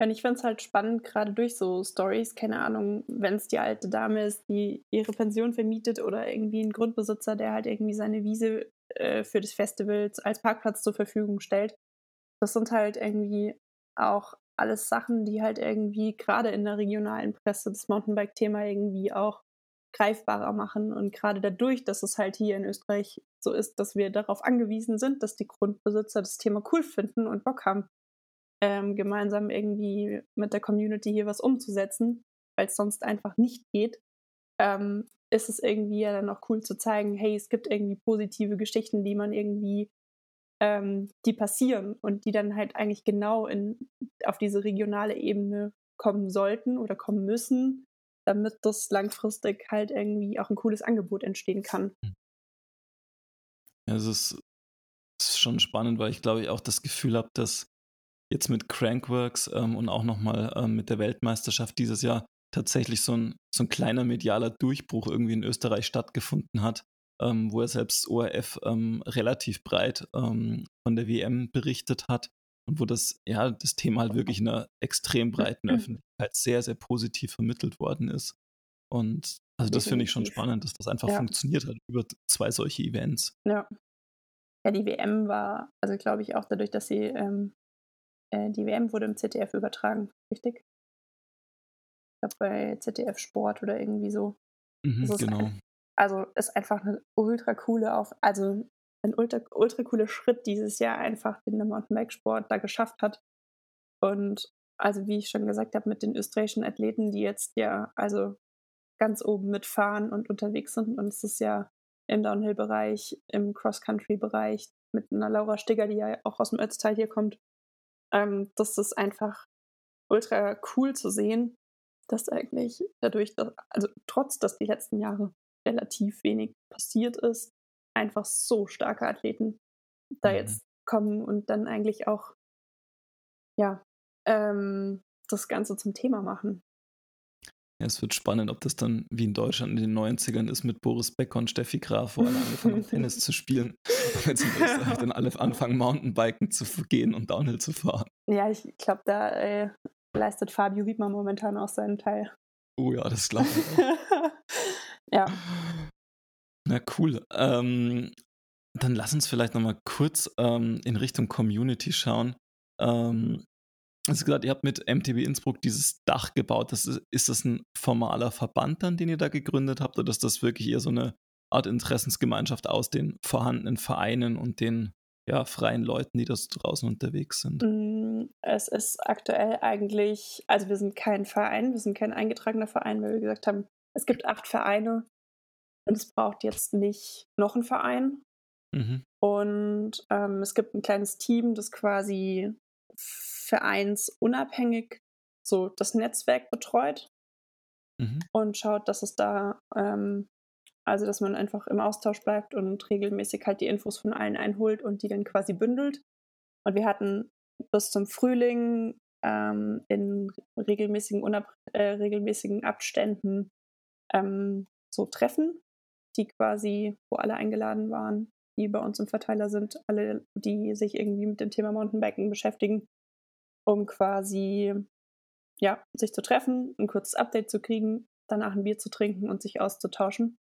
Und ich finde es halt spannend, gerade durch so Stories, keine Ahnung, wenn es die alte Dame ist, die ihre Pension vermietet oder irgendwie ein Grundbesitzer, der halt irgendwie seine Wiese äh, für das Festival als Parkplatz zur Verfügung stellt. Das sind halt irgendwie auch alles Sachen, die halt irgendwie gerade in der regionalen Presse das Mountainbike-Thema irgendwie auch greifbarer machen. Und gerade dadurch, dass es halt hier in Österreich so ist, dass wir darauf angewiesen sind, dass die Grundbesitzer das Thema cool finden und Bock haben, ähm, gemeinsam irgendwie mit der Community hier was umzusetzen, weil es sonst einfach nicht geht, ähm, ist es irgendwie ja dann auch cool zu zeigen, hey, es gibt irgendwie positive Geschichten, die man irgendwie, ähm, die passieren und die dann halt eigentlich genau in, auf diese regionale Ebene kommen sollten oder kommen müssen, damit das langfristig halt irgendwie auch ein cooles Angebot entstehen kann. Hm. Ja, es ist, ist schon spannend, weil ich glaube ich auch das Gefühl habe, dass jetzt mit Crankworks ähm, und auch nochmal ähm, mit der Weltmeisterschaft dieses Jahr tatsächlich so ein, so ein kleiner medialer Durchbruch irgendwie in Österreich stattgefunden hat, ähm, wo er selbst ORF ähm, relativ breit ähm, von der WM berichtet hat und wo das, ja, das Thema halt wirklich in einer extrem breiten Öffentlichkeit sehr, sehr positiv vermittelt worden ist. Und also das finde ich schon spannend, dass das einfach ja. funktioniert hat über zwei solche Events. Ja. Ja, die WM war, also glaube ich auch dadurch, dass sie, ähm, äh, die WM wurde im ZDF übertragen, richtig? Glaube bei ZDF Sport oder irgendwie so. Mhm, genau. Ein, also ist einfach eine ultra coole auf, also ein ultra, ultra cooler Schritt dieses Jahr einfach, den der Mountainbike-Sport da geschafft hat. Und also wie ich schon gesagt habe, mit den österreichischen Athleten, die jetzt ja also ganz oben mitfahren und unterwegs sind. Und es ist ja im Downhill-Bereich, im Cross-Country-Bereich mit einer Laura Stigger, die ja auch aus dem Ötztal hier kommt. Ähm, das ist einfach ultra cool zu sehen, dass eigentlich dadurch, dass, also trotz, dass die letzten Jahre relativ wenig passiert ist, einfach so starke Athleten da mhm. jetzt kommen und dann eigentlich auch, ja, ähm, das Ganze zum Thema machen. Ja, es wird spannend, ob das dann wie in Deutschland in den 90ern ist mit Boris Becker und Steffi Graf, wo alle angefangen haben, Tennis zu spielen. Jetzt in Österreich dann alle anfangen, Mountainbiken zu gehen und Downhill zu fahren. Ja, ich glaube, da äh, leistet Fabio Wiedmer momentan auch seinen Teil. Oh ja, das glaube ich. ja. Na cool. Ähm, dann lass uns vielleicht nochmal kurz ähm, in Richtung Community schauen. Ähm, also gesagt, ihr habt mit MTB Innsbruck dieses Dach gebaut. Das ist, ist das ein formaler Verband dann, den ihr da gegründet habt, oder ist das wirklich eher so eine Art Interessensgemeinschaft aus den vorhandenen Vereinen und den ja, freien Leuten, die da draußen unterwegs sind? Mm, es ist aktuell eigentlich, also wir sind kein Verein, wir sind kein eingetragener Verein, weil wir gesagt haben, es gibt acht Vereine und es braucht jetzt nicht noch einen Verein. Mhm. Und ähm, es gibt ein kleines Team, das quasi vereinsunabhängig so das Netzwerk betreut mhm. und schaut, dass es da, ähm, also dass man einfach im Austausch bleibt und regelmäßig halt die Infos von allen einholt und die dann quasi bündelt. Und wir hatten bis zum Frühling ähm, in regelmäßigen, unab äh, regelmäßigen Abständen ähm, so Treffen, die quasi, wo alle eingeladen waren, die bei uns im Verteiler sind, alle, die sich irgendwie mit dem Thema Mountainbiken beschäftigen, um quasi ja, sich zu treffen, ein kurzes Update zu kriegen, danach ein Bier zu trinken und sich auszutauschen.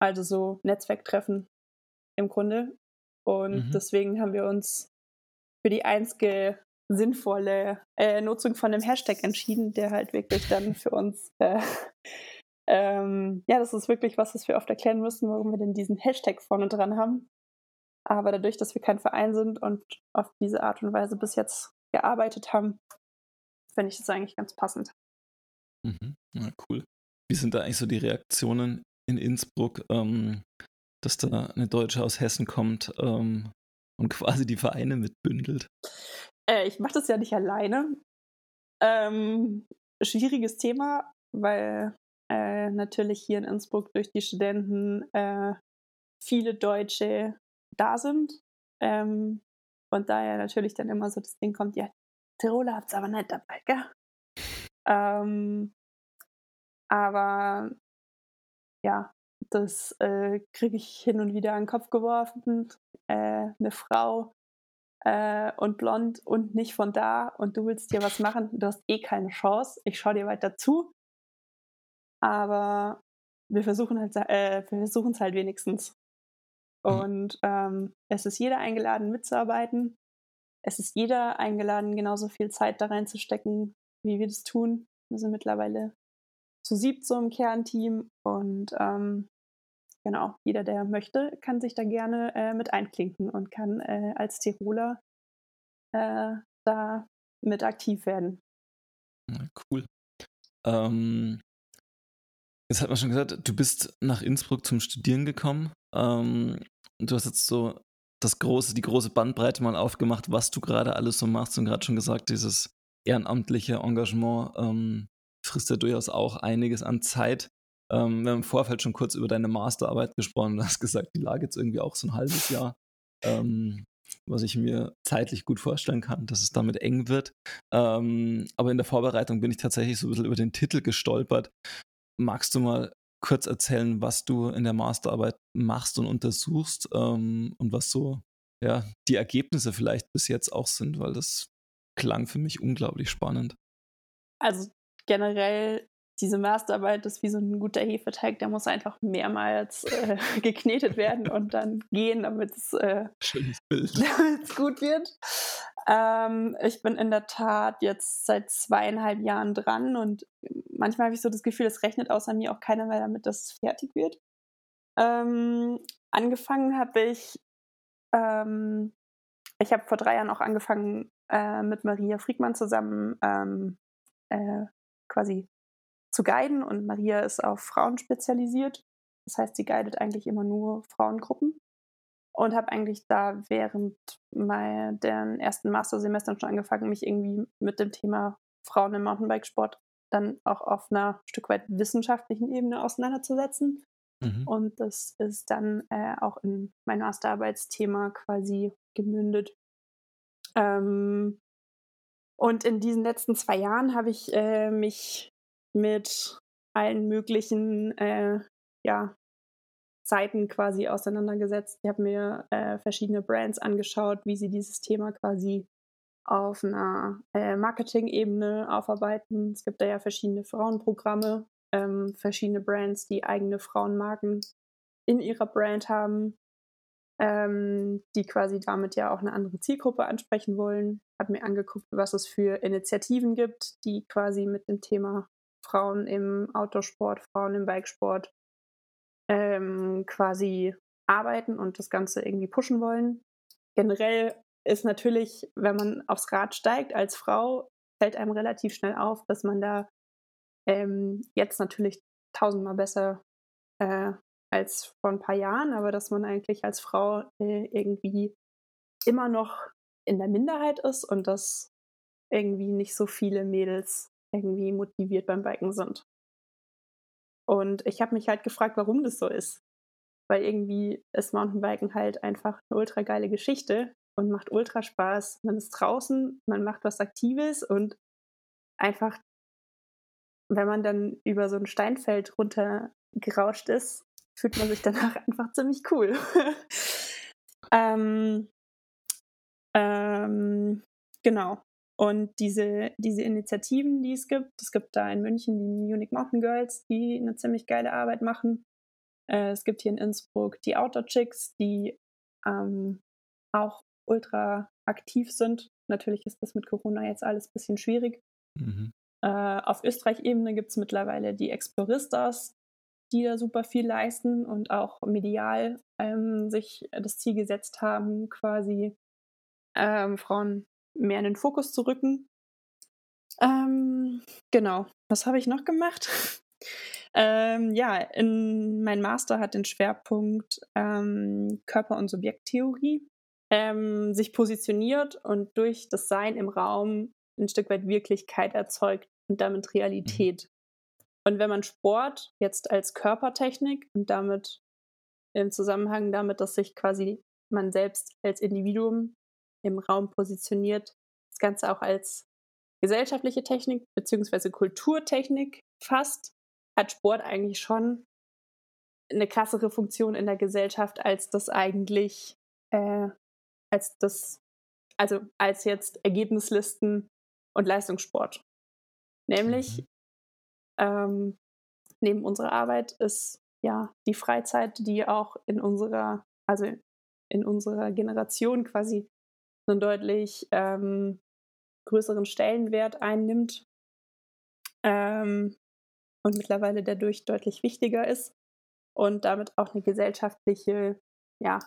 Also so Netzwerktreffen im Grunde. Und mhm. deswegen haben wir uns für die einzige sinnvolle äh, Nutzung von dem Hashtag entschieden, der halt wirklich dann für uns, äh, ähm, ja, das ist wirklich was, was wir oft erklären müssen, warum wir denn diesen Hashtag vorne dran haben. Aber dadurch, dass wir kein Verein sind und auf diese Art und Weise bis jetzt gearbeitet haben, finde ich das eigentlich ganz passend. Mhm. Ja, cool. Wie sind da eigentlich so die Reaktionen in Innsbruck, ähm, dass da eine Deutsche aus Hessen kommt ähm, und quasi die Vereine mitbündelt? Äh, ich mache das ja nicht alleine. Ähm, schwieriges Thema, weil äh, natürlich hier in Innsbruck durch die Studenten äh, viele Deutsche da sind. Ähm, und daher natürlich dann immer so das Ding kommt, ja, Tiroler habt ihr aber nicht dabei, gell? Ähm, aber ja, das äh, kriege ich hin und wieder an den Kopf geworfen. Äh, eine Frau äh, und blond und nicht von da und du willst dir was machen, du hast eh keine Chance. Ich schaue dir weiter zu. Aber wir versuchen halt, äh, wir versuchen es halt wenigstens. Mhm. Und ähm, es ist jeder eingeladen mitzuarbeiten es ist jeder eingeladen, genauso viel Zeit da reinzustecken, wie wir das tun. Wir sind mittlerweile zu siebt so im Kernteam und ähm, genau, jeder, der möchte, kann sich da gerne äh, mit einklinken und kann äh, als Tiroler äh, da mit aktiv werden. Cool. Ähm, jetzt hat man schon gesagt, du bist nach Innsbruck zum Studieren gekommen. Ähm, du hast jetzt so das große, die große Bandbreite mal aufgemacht, was du gerade alles so machst und gerade schon gesagt, dieses ehrenamtliche Engagement ähm, frisst ja durchaus auch einiges an Zeit. Ähm, wir haben im Vorfeld schon kurz über deine Masterarbeit gesprochen. Du hast gesagt, die lag jetzt irgendwie auch so ein halbes Jahr, ähm, was ich mir zeitlich gut vorstellen kann, dass es damit eng wird. Ähm, aber in der Vorbereitung bin ich tatsächlich so ein bisschen über den Titel gestolpert. Magst du mal kurz erzählen, was du in der Masterarbeit machst und untersuchst ähm, und was so ja, die Ergebnisse vielleicht bis jetzt auch sind, weil das klang für mich unglaublich spannend. Also generell diese Masterarbeit ist wie so ein guter Hefeteig, der muss einfach mehrmals äh, geknetet werden und dann gehen, damit es, äh, gut wird. Ähm, ich bin in der Tat jetzt seit zweieinhalb Jahren dran und manchmal habe ich so das Gefühl, es rechnet außer mir auch keiner mehr damit, dass es fertig wird. Ähm, angefangen habe ich, ähm, ich habe vor drei Jahren auch angefangen, äh, mit Maria Friedmann zusammen ähm, äh, quasi zu guiden und Maria ist auf Frauen spezialisiert. Das heißt, sie guidet eigentlich immer nur Frauengruppen und habe eigentlich da während den ersten Mastersemestern schon angefangen, mich irgendwie mit dem Thema Frauen im Mountainbikesport dann auch auf einer Stück weit wissenschaftlichen Ebene auseinanderzusetzen. Mhm. Und das ist dann äh, auch in mein Masterarbeitsthema quasi gemündet. Ähm, und in diesen letzten zwei Jahren habe ich äh, mich mit allen möglichen äh, ja, Seiten quasi auseinandergesetzt. Ich habe mir äh, verschiedene Brands angeschaut, wie sie dieses Thema quasi auf einer äh, Marketing-Ebene aufarbeiten. Es gibt da ja verschiedene Frauenprogramme, ähm, verschiedene Brands, die eigene Frauenmarken in ihrer Brand haben, ähm, die quasi damit ja auch eine andere Zielgruppe ansprechen wollen. Habe mir angeguckt, was es für Initiativen gibt, die quasi mit dem Thema Frauen im Autosport, Frauen im Bikesport ähm, quasi arbeiten und das Ganze irgendwie pushen wollen. Generell ist natürlich, wenn man aufs Rad steigt als Frau, fällt einem relativ schnell auf, dass man da ähm, jetzt natürlich tausendmal besser äh, als vor ein paar Jahren, aber dass man eigentlich als Frau äh, irgendwie immer noch in der Minderheit ist und dass irgendwie nicht so viele Mädels irgendwie motiviert beim Biken sind. Und ich habe mich halt gefragt, warum das so ist. Weil irgendwie ist Mountainbiken halt einfach eine ultra geile Geschichte und macht ultra Spaß. Man ist draußen, man macht was Aktives und einfach, wenn man dann über so ein Steinfeld runtergerauscht ist, fühlt man sich danach einfach ziemlich cool. ähm, ähm, genau. Und diese, diese Initiativen, die es gibt, es gibt da in München die Munich Mountain Girls, die eine ziemlich geile Arbeit machen. Äh, es gibt hier in Innsbruck die Outdoor Chicks, die ähm, auch ultra aktiv sind. Natürlich ist das mit Corona jetzt alles ein bisschen schwierig. Mhm. Äh, auf Österreich-Ebene gibt es mittlerweile die Exploristas, die da super viel leisten und auch medial ähm, sich das Ziel gesetzt haben, quasi ähm, Frauen mehr in den Fokus zu rücken. Ähm, genau. Was habe ich noch gemacht? ähm, ja, in, mein Master hat den Schwerpunkt ähm, Körper- und Subjekttheorie ähm, sich positioniert und durch das Sein im Raum ein Stück weit Wirklichkeit erzeugt und damit mhm. Realität. Und wenn man Sport jetzt als Körpertechnik und damit im Zusammenhang damit, dass sich quasi man selbst als Individuum im Raum positioniert, das Ganze auch als gesellschaftliche Technik bzw. Kulturtechnik fasst, hat Sport eigentlich schon eine krassere Funktion in der Gesellschaft, als das eigentlich, äh, als das, also als jetzt Ergebnislisten und Leistungssport. Nämlich, mhm. Ähm, neben unserer Arbeit ist ja die Freizeit, die auch in unserer, also in unserer Generation quasi einen deutlich ähm, größeren Stellenwert einnimmt ähm, und mittlerweile dadurch deutlich wichtiger ist und damit auch eine gesellschaftliche ja,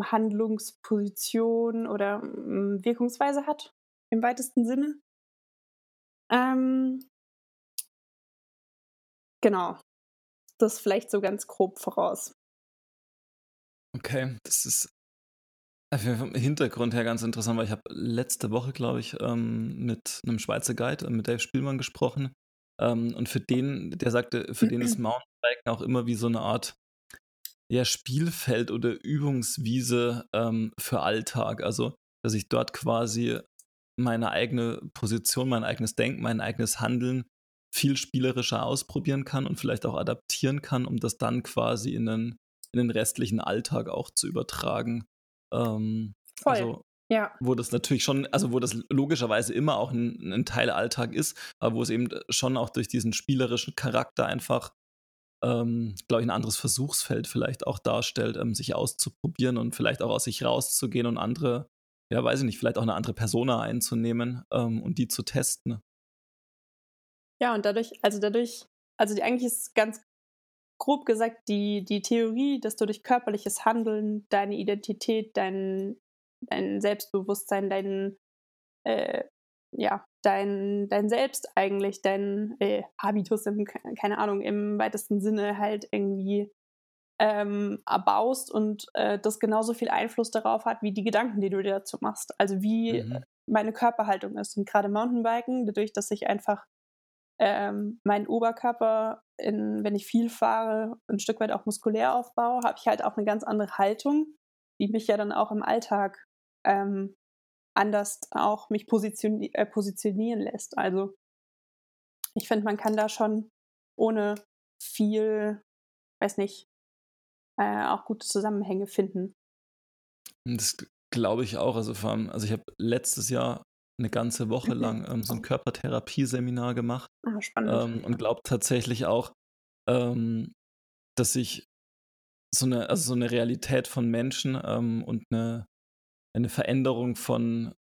Handlungsposition oder mm, Wirkungsweise hat im weitesten Sinne. Ähm, genau, das vielleicht so ganz grob voraus. Okay, das ist vom Hintergrund her ganz interessant, weil ich habe letzte Woche, glaube ich, ähm, mit einem Schweizer Guide, mit Dave Spielmann gesprochen. Ähm, und für den, der sagte, für den ist Mountainbiken auch immer wie so eine Art ja, Spielfeld oder Übungswiese ähm, für Alltag. Also, dass ich dort quasi meine eigene Position, mein eigenes Denken, mein eigenes Handeln viel spielerischer ausprobieren kann und vielleicht auch adaptieren kann, um das dann quasi in den, in den restlichen Alltag auch zu übertragen. Ähm, Voll. Also, ja. Wo das natürlich schon, also wo das logischerweise immer auch ein, ein Teil Alltag ist, aber wo es eben schon auch durch diesen spielerischen Charakter einfach, ähm, glaube ich, ein anderes Versuchsfeld vielleicht auch darstellt, ähm, sich auszuprobieren und vielleicht auch aus sich rauszugehen und andere, ja, weiß ich nicht, vielleicht auch eine andere Persona einzunehmen ähm, und die zu testen. Ja, und dadurch, also dadurch, also die, eigentlich ist ganz grob gesagt die, die Theorie, dass du durch körperliches Handeln deine Identität, dein, dein Selbstbewusstsein, dein, äh, ja, dein, dein Selbst eigentlich, dein äh, Habitus, im, keine Ahnung, im weitesten Sinne halt irgendwie ähm, erbaust und äh, das genauso viel Einfluss darauf hat, wie die Gedanken, die du dir dazu machst. Also wie mhm. meine Körperhaltung ist. Und gerade Mountainbiken, dadurch, dass ich einfach ähm, meinen Oberkörper, in, wenn ich viel fahre, ein Stück weit auch muskulär aufbaue, habe ich halt auch eine ganz andere Haltung, die mich ja dann auch im Alltag ähm, anders auch mich positioni äh, positionieren lässt. Also ich finde, man kann da schon ohne viel, weiß nicht, äh, auch gute Zusammenhänge finden. Das glaube ich auch. Also, vor allem, also ich habe letztes Jahr eine ganze Woche mhm. lang ähm, so ein Körpertherapie-Seminar gemacht. Ah. Ähm, und glaubt tatsächlich auch, ähm, dass sich so eine, also so eine Realität von Menschen ähm, und eine, eine Veränderung von,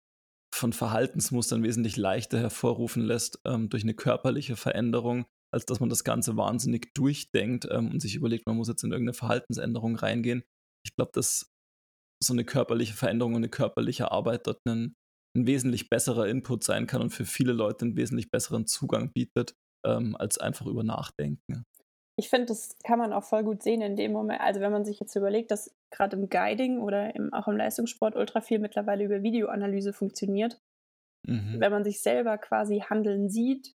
von Verhaltensmustern wesentlich leichter hervorrufen lässt ähm, durch eine körperliche Veränderung, als dass man das Ganze wahnsinnig durchdenkt ähm, und sich überlegt, man muss jetzt in irgendeine Verhaltensänderung reingehen. Ich glaube, dass so eine körperliche Veränderung und eine körperliche Arbeit dort einen, ein wesentlich besserer Input sein kann und für viele Leute einen wesentlich besseren Zugang bietet, ähm, als einfach über Nachdenken. Ich finde, das kann man auch voll gut sehen in dem Moment. Also wenn man sich jetzt überlegt, dass gerade im Guiding oder im, auch im Leistungssport ultra viel mittlerweile über Videoanalyse funktioniert. Mhm. Wenn man sich selber quasi handeln sieht,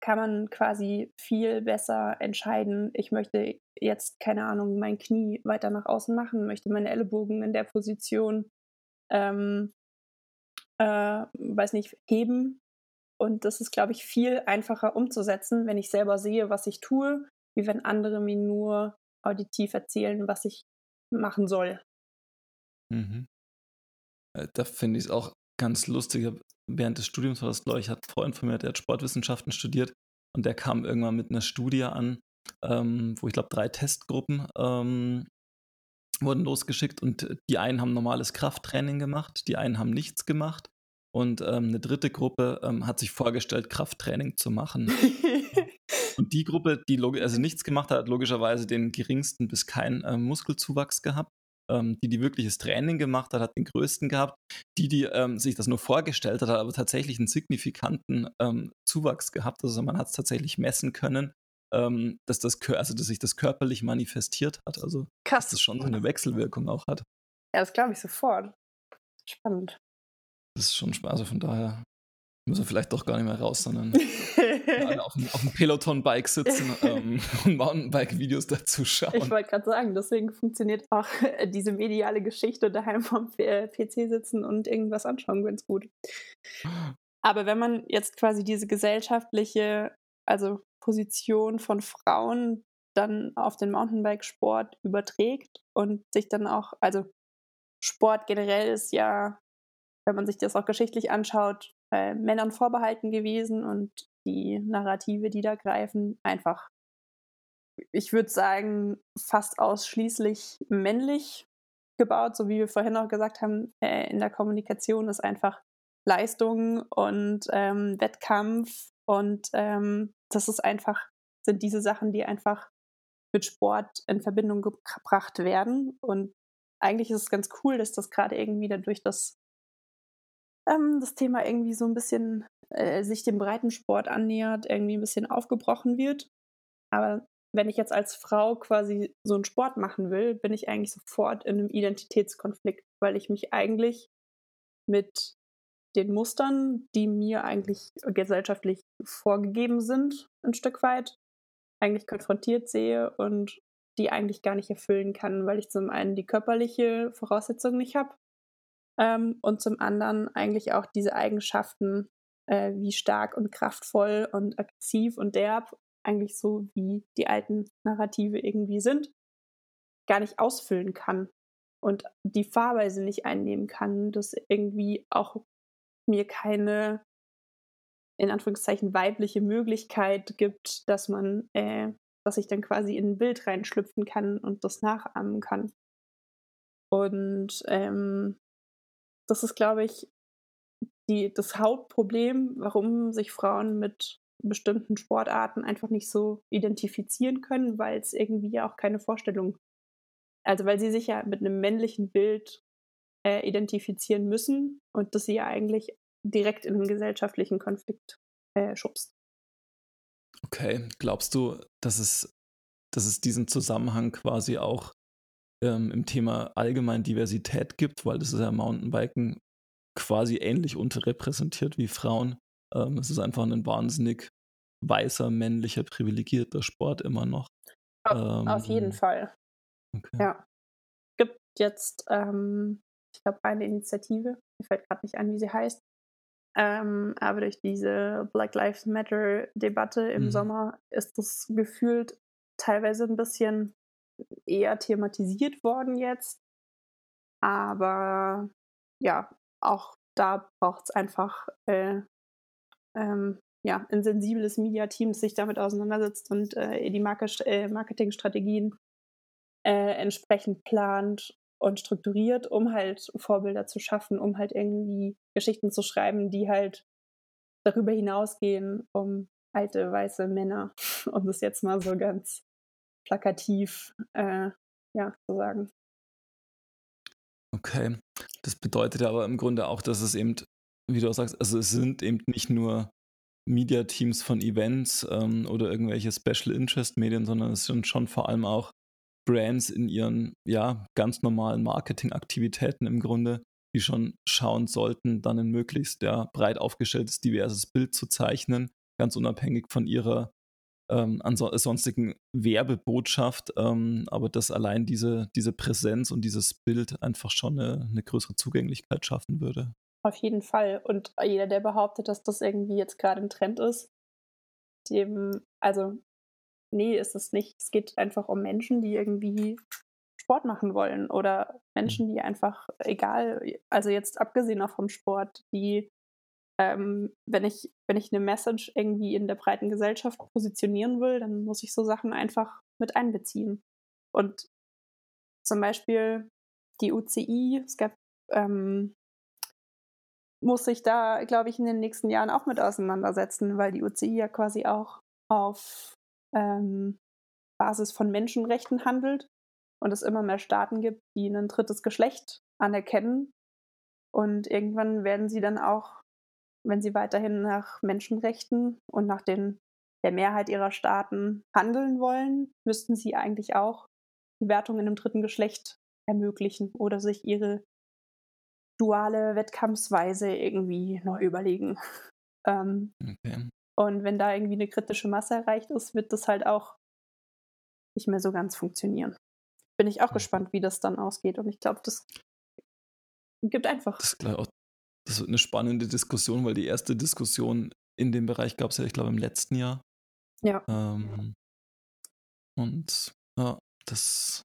kann man quasi viel besser entscheiden, ich möchte jetzt, keine Ahnung, mein Knie weiter nach außen machen, möchte meine Ellenbogen in der Position, ähm, äh, weiß nicht, heben. Und das ist, glaube ich, viel einfacher umzusetzen, wenn ich selber sehe, was ich tue, wie wenn andere mir nur auditiv erzählen, was ich machen soll. Mhm. Äh, da finde ich es auch ganz lustig. Während des Studiums war das, glaube ich, hat ein Freund von mir, der hat Sportwissenschaften studiert und der kam irgendwann mit einer Studie an, ähm, wo ich glaube, drei Testgruppen ähm, wurden losgeschickt und die einen haben normales Krafttraining gemacht, die einen haben nichts gemacht und ähm, eine dritte Gruppe ähm, hat sich vorgestellt, Krafttraining zu machen. und die Gruppe, die also nichts gemacht hat, hat logischerweise den geringsten bis keinen äh, Muskelzuwachs gehabt ähm, die, die wirkliches Training gemacht hat, hat den größten gehabt. Die, die ähm, sich das nur vorgestellt hat, hat aber tatsächlich einen signifikanten ähm, Zuwachs gehabt. Also man hat es tatsächlich messen können, ähm, dass, das, also dass sich das körperlich manifestiert hat. Also Krass. dass das schon so eine Wechselwirkung auch hat. Ja, das glaube ich sofort. Spannend. Das ist schon spannend. Also von daher Müssen wir vielleicht doch gar nicht mehr raus, sondern alle auf dem, auf dem Peloton-Bike sitzen ähm, und Mountainbike-Videos dazu schauen. Ich wollte gerade sagen, deswegen funktioniert auch diese mediale Geschichte daheim vom PC sitzen und irgendwas anschauen ganz gut. Aber wenn man jetzt quasi diese gesellschaftliche, also Position von Frauen dann auf den Mountainbike-Sport überträgt und sich dann auch, also Sport generell ist ja, wenn man sich das auch geschichtlich anschaut, äh, Männern vorbehalten gewesen und die Narrative, die da greifen, einfach, ich würde sagen, fast ausschließlich männlich gebaut, so wie wir vorhin auch gesagt haben, äh, in der Kommunikation ist einfach Leistung und ähm, Wettkampf und ähm, das ist einfach, sind diese Sachen, die einfach mit Sport in Verbindung gebracht werden und eigentlich ist es ganz cool, dass das gerade irgendwie dadurch, dass ähm, das Thema irgendwie so ein bisschen äh, sich dem Breitensport annähert, irgendwie ein bisschen aufgebrochen wird. Aber wenn ich jetzt als Frau quasi so einen Sport machen will, bin ich eigentlich sofort in einem Identitätskonflikt, weil ich mich eigentlich mit den Mustern, die mir eigentlich gesellschaftlich vorgegeben sind, ein Stück weit, eigentlich konfrontiert sehe und die eigentlich gar nicht erfüllen kann, weil ich zum einen die körperliche Voraussetzung nicht habe ähm, und zum anderen eigentlich auch diese Eigenschaften, äh, wie stark und kraftvoll und aggressiv und derb, eigentlich so wie die alten Narrative irgendwie sind, gar nicht ausfüllen kann und die Fahrweise nicht einnehmen kann, dass irgendwie auch mir keine in Anführungszeichen weibliche Möglichkeit gibt, dass man, äh, dass ich dann quasi in ein Bild reinschlüpfen kann und das nachahmen kann. Und ähm, das ist, glaube ich, die, das Hauptproblem, warum sich Frauen mit bestimmten Sportarten einfach nicht so identifizieren können, weil es irgendwie auch keine Vorstellung, also weil sie sich ja mit einem männlichen Bild äh, identifizieren müssen und das sie ja eigentlich direkt in einen gesellschaftlichen Konflikt äh, schubst. Okay, glaubst du, dass es, dass es diesen Zusammenhang quasi auch ähm, im Thema allgemein Diversität gibt, weil das ist ja Mountainbiken quasi ähnlich unterrepräsentiert wie Frauen. Ähm, es ist einfach ein wahnsinnig weißer, männlicher, privilegierter Sport immer noch. Auf, ähm, auf jeden Fall. Okay. Ja. Es gibt jetzt, ähm, ich glaube, eine Initiative, mir fällt gerade nicht an, wie sie heißt, ähm, aber durch diese Black Lives Matter Debatte im mhm. Sommer ist das gefühlt teilweise ein bisschen eher thematisiert worden jetzt. Aber ja, auch da braucht es einfach äh, ähm, ja, ein sensibles Media-Team, das sich damit auseinandersetzt und äh, die Marke, äh, Marketingstrategien äh, entsprechend plant und strukturiert, um halt Vorbilder zu schaffen, um halt irgendwie Geschichten zu schreiben, die halt darüber hinausgehen, um alte weiße Männer, um das jetzt mal so ganz plakativ äh, ja, zu sagen. Okay. Das bedeutet aber im Grunde auch, dass es eben, wie du auch sagst, also es sind eben nicht nur Media-Teams von Events ähm, oder irgendwelche Special Interest Medien, sondern es sind schon vor allem auch Brands in ihren ja ganz normalen Marketingaktivitäten im Grunde, die schon schauen sollten, dann ein möglichst ja, breit aufgestelltes, diverses Bild zu zeichnen, ganz unabhängig von ihrer ähm, sonstigen Werbebotschaft, ähm, aber dass allein diese, diese Präsenz und dieses Bild einfach schon eine, eine größere Zugänglichkeit schaffen würde. Auf jeden Fall. Und jeder, der behauptet, dass das irgendwie jetzt gerade ein Trend ist, dem, also, nee, ist es nicht. Es geht einfach um Menschen, die irgendwie Sport machen wollen oder Menschen, die einfach, egal, also jetzt abgesehen auch vom Sport, die, ähm, wenn ich, wenn ich eine Message irgendwie in der breiten Gesellschaft positionieren will, dann muss ich so Sachen einfach mit einbeziehen. Und zum Beispiel die UCI, es gab ähm, muss sich da, glaube ich, in den nächsten Jahren auch mit auseinandersetzen, weil die UCI ja quasi auch auf ähm, Basis von Menschenrechten handelt und es immer mehr Staaten gibt, die ein drittes Geschlecht anerkennen. Und irgendwann werden sie dann auch, wenn sie weiterhin nach Menschenrechten und nach den, der Mehrheit ihrer Staaten handeln wollen, müssten sie eigentlich auch die Wertung in einem dritten Geschlecht ermöglichen oder sich ihre duale Wettkampfsweise irgendwie neu überlegen. Ähm, okay. Und wenn da irgendwie eine kritische Masse erreicht ist, wird das halt auch nicht mehr so ganz funktionieren. Bin ich auch gespannt, wie das dann ausgeht. Und ich glaube, das gibt einfach. Das, auch, das wird eine spannende Diskussion, weil die erste Diskussion in dem Bereich gab es ja, ich glaube, im letzten Jahr. Ja. Ähm, und ja, das,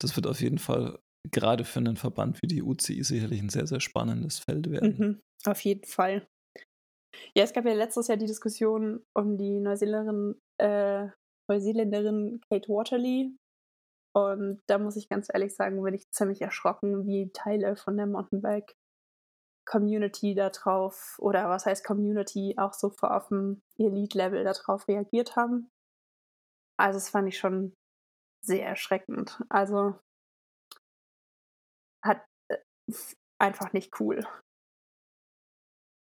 das wird auf jeden Fall gerade für einen Verband wie die UCI sicherlich ein sehr, sehr spannendes Feld werden. Mhm, auf jeden Fall. Ja, es gab ja letztes Jahr die Diskussion um die Neuseeländerin, äh, Neuseeländerin Kate Waterley. Und da muss ich ganz ehrlich sagen, bin ich ziemlich erschrocken, wie Teile von der Mountainbike Community darauf, oder was heißt Community, auch so auf dem Elite-Level darauf reagiert haben. Also, das fand ich schon sehr erschreckend. Also, hat äh, einfach nicht cool.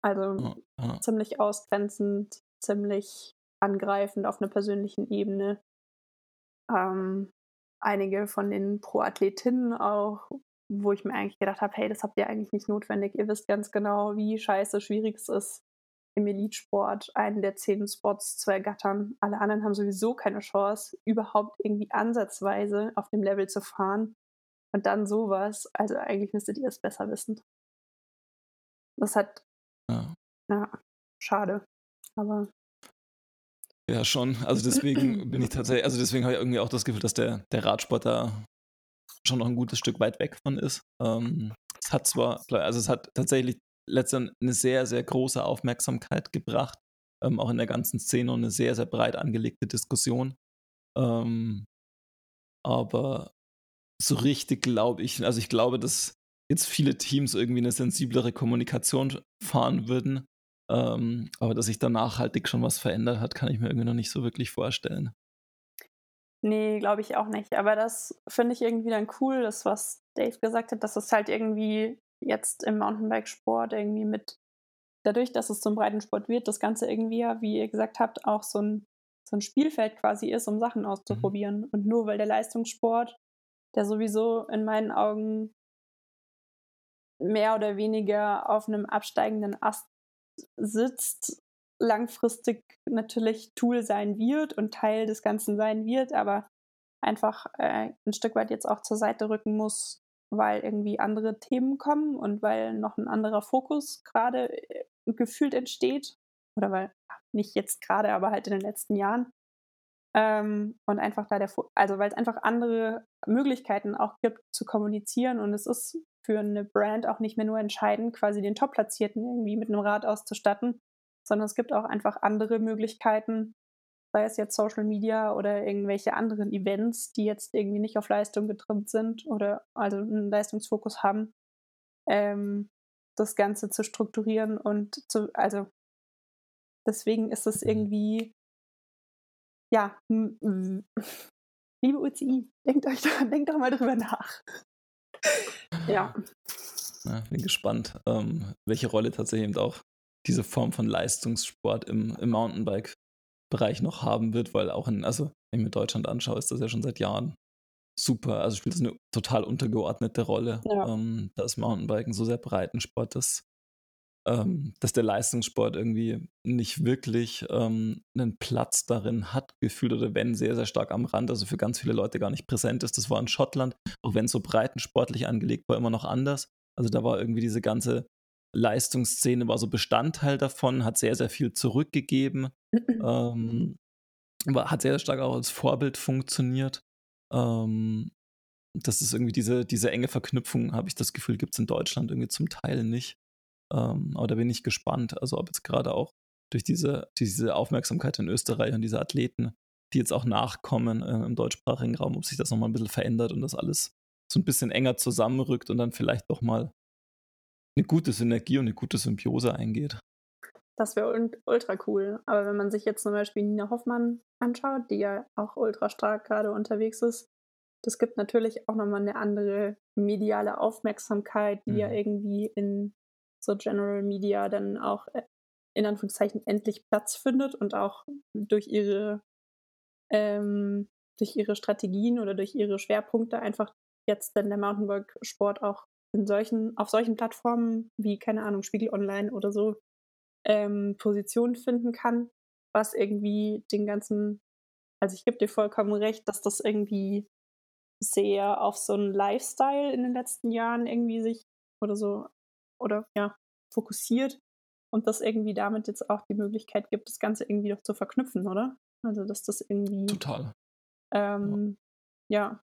Also ja, ziemlich ausgrenzend, ziemlich angreifend auf einer persönlichen Ebene. Ähm, einige von den Pro-Athletinnen auch, wo ich mir eigentlich gedacht habe, hey, das habt ihr eigentlich nicht notwendig. Ihr wisst ganz genau, wie scheiße schwierig es ist, im Elitesport einen der zehn Spots zu ergattern. Alle anderen haben sowieso keine Chance, überhaupt irgendwie ansatzweise auf dem Level zu fahren. Und dann sowas. Also eigentlich müsstet ihr es besser wissen. Das hat. Ja. ja, schade. Aber. Ja, schon. Also deswegen bin ich tatsächlich, also deswegen habe ich irgendwie auch das Gefühl, dass der, der Radsport da schon noch ein gutes Stück weit weg von ist. Ähm, es hat zwar, also es hat tatsächlich letztendlich eine sehr, sehr große Aufmerksamkeit gebracht, ähm, auch in der ganzen Szene und eine sehr, sehr breit angelegte Diskussion. Ähm, aber so richtig glaube ich, also ich glaube, dass jetzt viele Teams irgendwie eine sensiblere Kommunikation fahren würden. Ähm, aber dass sich da nachhaltig schon was verändert hat, kann ich mir irgendwie noch nicht so wirklich vorstellen. Nee, glaube ich auch nicht. Aber das finde ich irgendwie dann cool, das, was Dave gesagt hat, dass es halt irgendwie jetzt im Mountainbikesport irgendwie mit, dadurch, dass es zum Breitensport wird, das Ganze irgendwie ja, wie ihr gesagt habt, auch so ein, so ein Spielfeld quasi ist, um Sachen mhm. auszuprobieren. Mhm. Und nur weil der Leistungssport der sowieso in meinen Augen mehr oder weniger auf einem absteigenden Ast sitzt, langfristig natürlich Tool sein wird und Teil des Ganzen sein wird, aber einfach äh, ein Stück weit jetzt auch zur Seite rücken muss, weil irgendwie andere Themen kommen und weil noch ein anderer Fokus gerade äh, gefühlt entsteht. Oder weil, nicht jetzt gerade, aber halt in den letzten Jahren. Ähm, und einfach da der, also weil es einfach andere Möglichkeiten auch gibt zu kommunizieren und es ist für eine Brand auch nicht mehr nur entscheidend, quasi den Top-Platzierten irgendwie mit einem Rad auszustatten, sondern es gibt auch einfach andere Möglichkeiten, sei es jetzt Social Media oder irgendwelche anderen Events, die jetzt irgendwie nicht auf Leistung getrimmt sind oder also einen Leistungsfokus haben, ähm, das Ganze zu strukturieren und zu, also deswegen ist es irgendwie, ja, liebe UCI, denkt euch da, denkt doch mal drüber nach. Ja. Na, bin gespannt, ähm, welche Rolle tatsächlich eben auch diese Form von Leistungssport im, im Mountainbike-Bereich noch haben wird, weil auch in, also wenn ich mir Deutschland anschaue, ist das ja schon seit Jahren super. Also spielt das eine total untergeordnete Rolle. Ja. Ähm, da ist Mountainbiken so sehr Breitensport, dass, ähm, dass der Leistungssport irgendwie nicht wirklich ähm, einen Platz darin hat, gefühlt oder wenn sehr, sehr stark am Rand, also für ganz viele Leute gar nicht präsent ist. Das war in Schottland, auch wenn es so breitensportlich angelegt war, immer noch anders. Also da war irgendwie diese ganze Leistungsszene war so Bestandteil davon, hat sehr, sehr viel zurückgegeben, ähm, hat sehr stark auch als Vorbild funktioniert. Ähm, das ist irgendwie diese, diese enge Verknüpfung, habe ich das Gefühl, gibt es in Deutschland irgendwie zum Teil nicht. Ähm, aber da bin ich gespannt, also ob jetzt gerade auch durch diese, diese Aufmerksamkeit in Österreich und diese Athleten, die jetzt auch nachkommen äh, im deutschsprachigen Raum, ob sich das nochmal ein bisschen verändert und das alles so ein bisschen enger zusammenrückt und dann vielleicht doch mal eine gute Synergie und eine gute Symbiose eingeht. Das wäre ultra cool. Aber wenn man sich jetzt zum Beispiel Nina Hoffmann anschaut, die ja auch ultra stark gerade unterwegs ist, das gibt natürlich auch nochmal eine andere mediale Aufmerksamkeit, die mhm. ja irgendwie in so General Media dann auch äh, in Anführungszeichen endlich Platz findet und auch durch ihre ähm, durch ihre Strategien oder durch ihre Schwerpunkte einfach jetzt dann der Mountainbike-Sport auch in solchen, auf solchen Plattformen wie, keine Ahnung, Spiegel Online oder so ähm, Position finden kann, was irgendwie den ganzen, also ich gebe dir vollkommen recht, dass das irgendwie sehr auf so einen Lifestyle in den letzten Jahren irgendwie sich oder so oder ja fokussiert und das irgendwie damit jetzt auch die Möglichkeit gibt, das Ganze irgendwie doch zu verknüpfen, oder? Also dass das irgendwie total ähm, ja.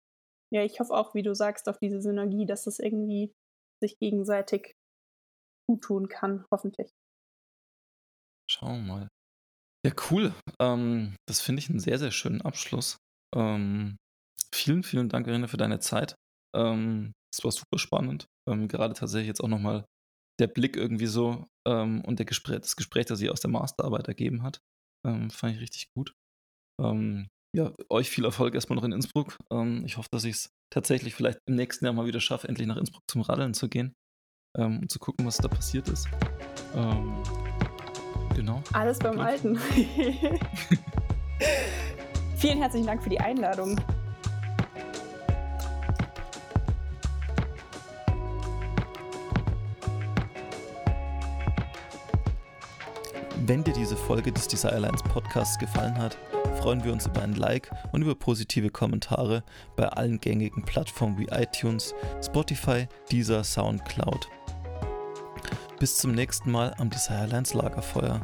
ja ich hoffe auch, wie du sagst, auf diese Synergie, dass das irgendwie sich gegenseitig gut tun kann, hoffentlich. Schauen wir mal. Ja, cool. Ähm, das finde ich einen sehr, sehr schönen Abschluss. Ähm, vielen, vielen Dank, Irene, für deine Zeit. Ähm, es war super spannend. Ähm, gerade tatsächlich jetzt auch nochmal der Blick irgendwie so ähm, und der Gespräch, das Gespräch, das sie aus der Masterarbeit ergeben hat, ähm, fand ich richtig gut. ja, euch viel Erfolg erstmal noch in Innsbruck. ich hoffe, dass ich es tatsächlich vielleicht im nächsten Jahr mal wieder schaffe, endlich nach Innsbruck zum Radeln zu gehen und zu gucken, was da passiert ist. Genau. Alles beim. Alten. Vielen herzlichen Dank für die Einladung. Wenn dir diese Folge des Desirelines Podcasts gefallen hat, freuen wir uns über ein Like und über positive Kommentare bei allen gängigen Plattformen wie iTunes, Spotify, Deezer, Soundcloud. Bis zum nächsten Mal am Desirelines Lagerfeuer.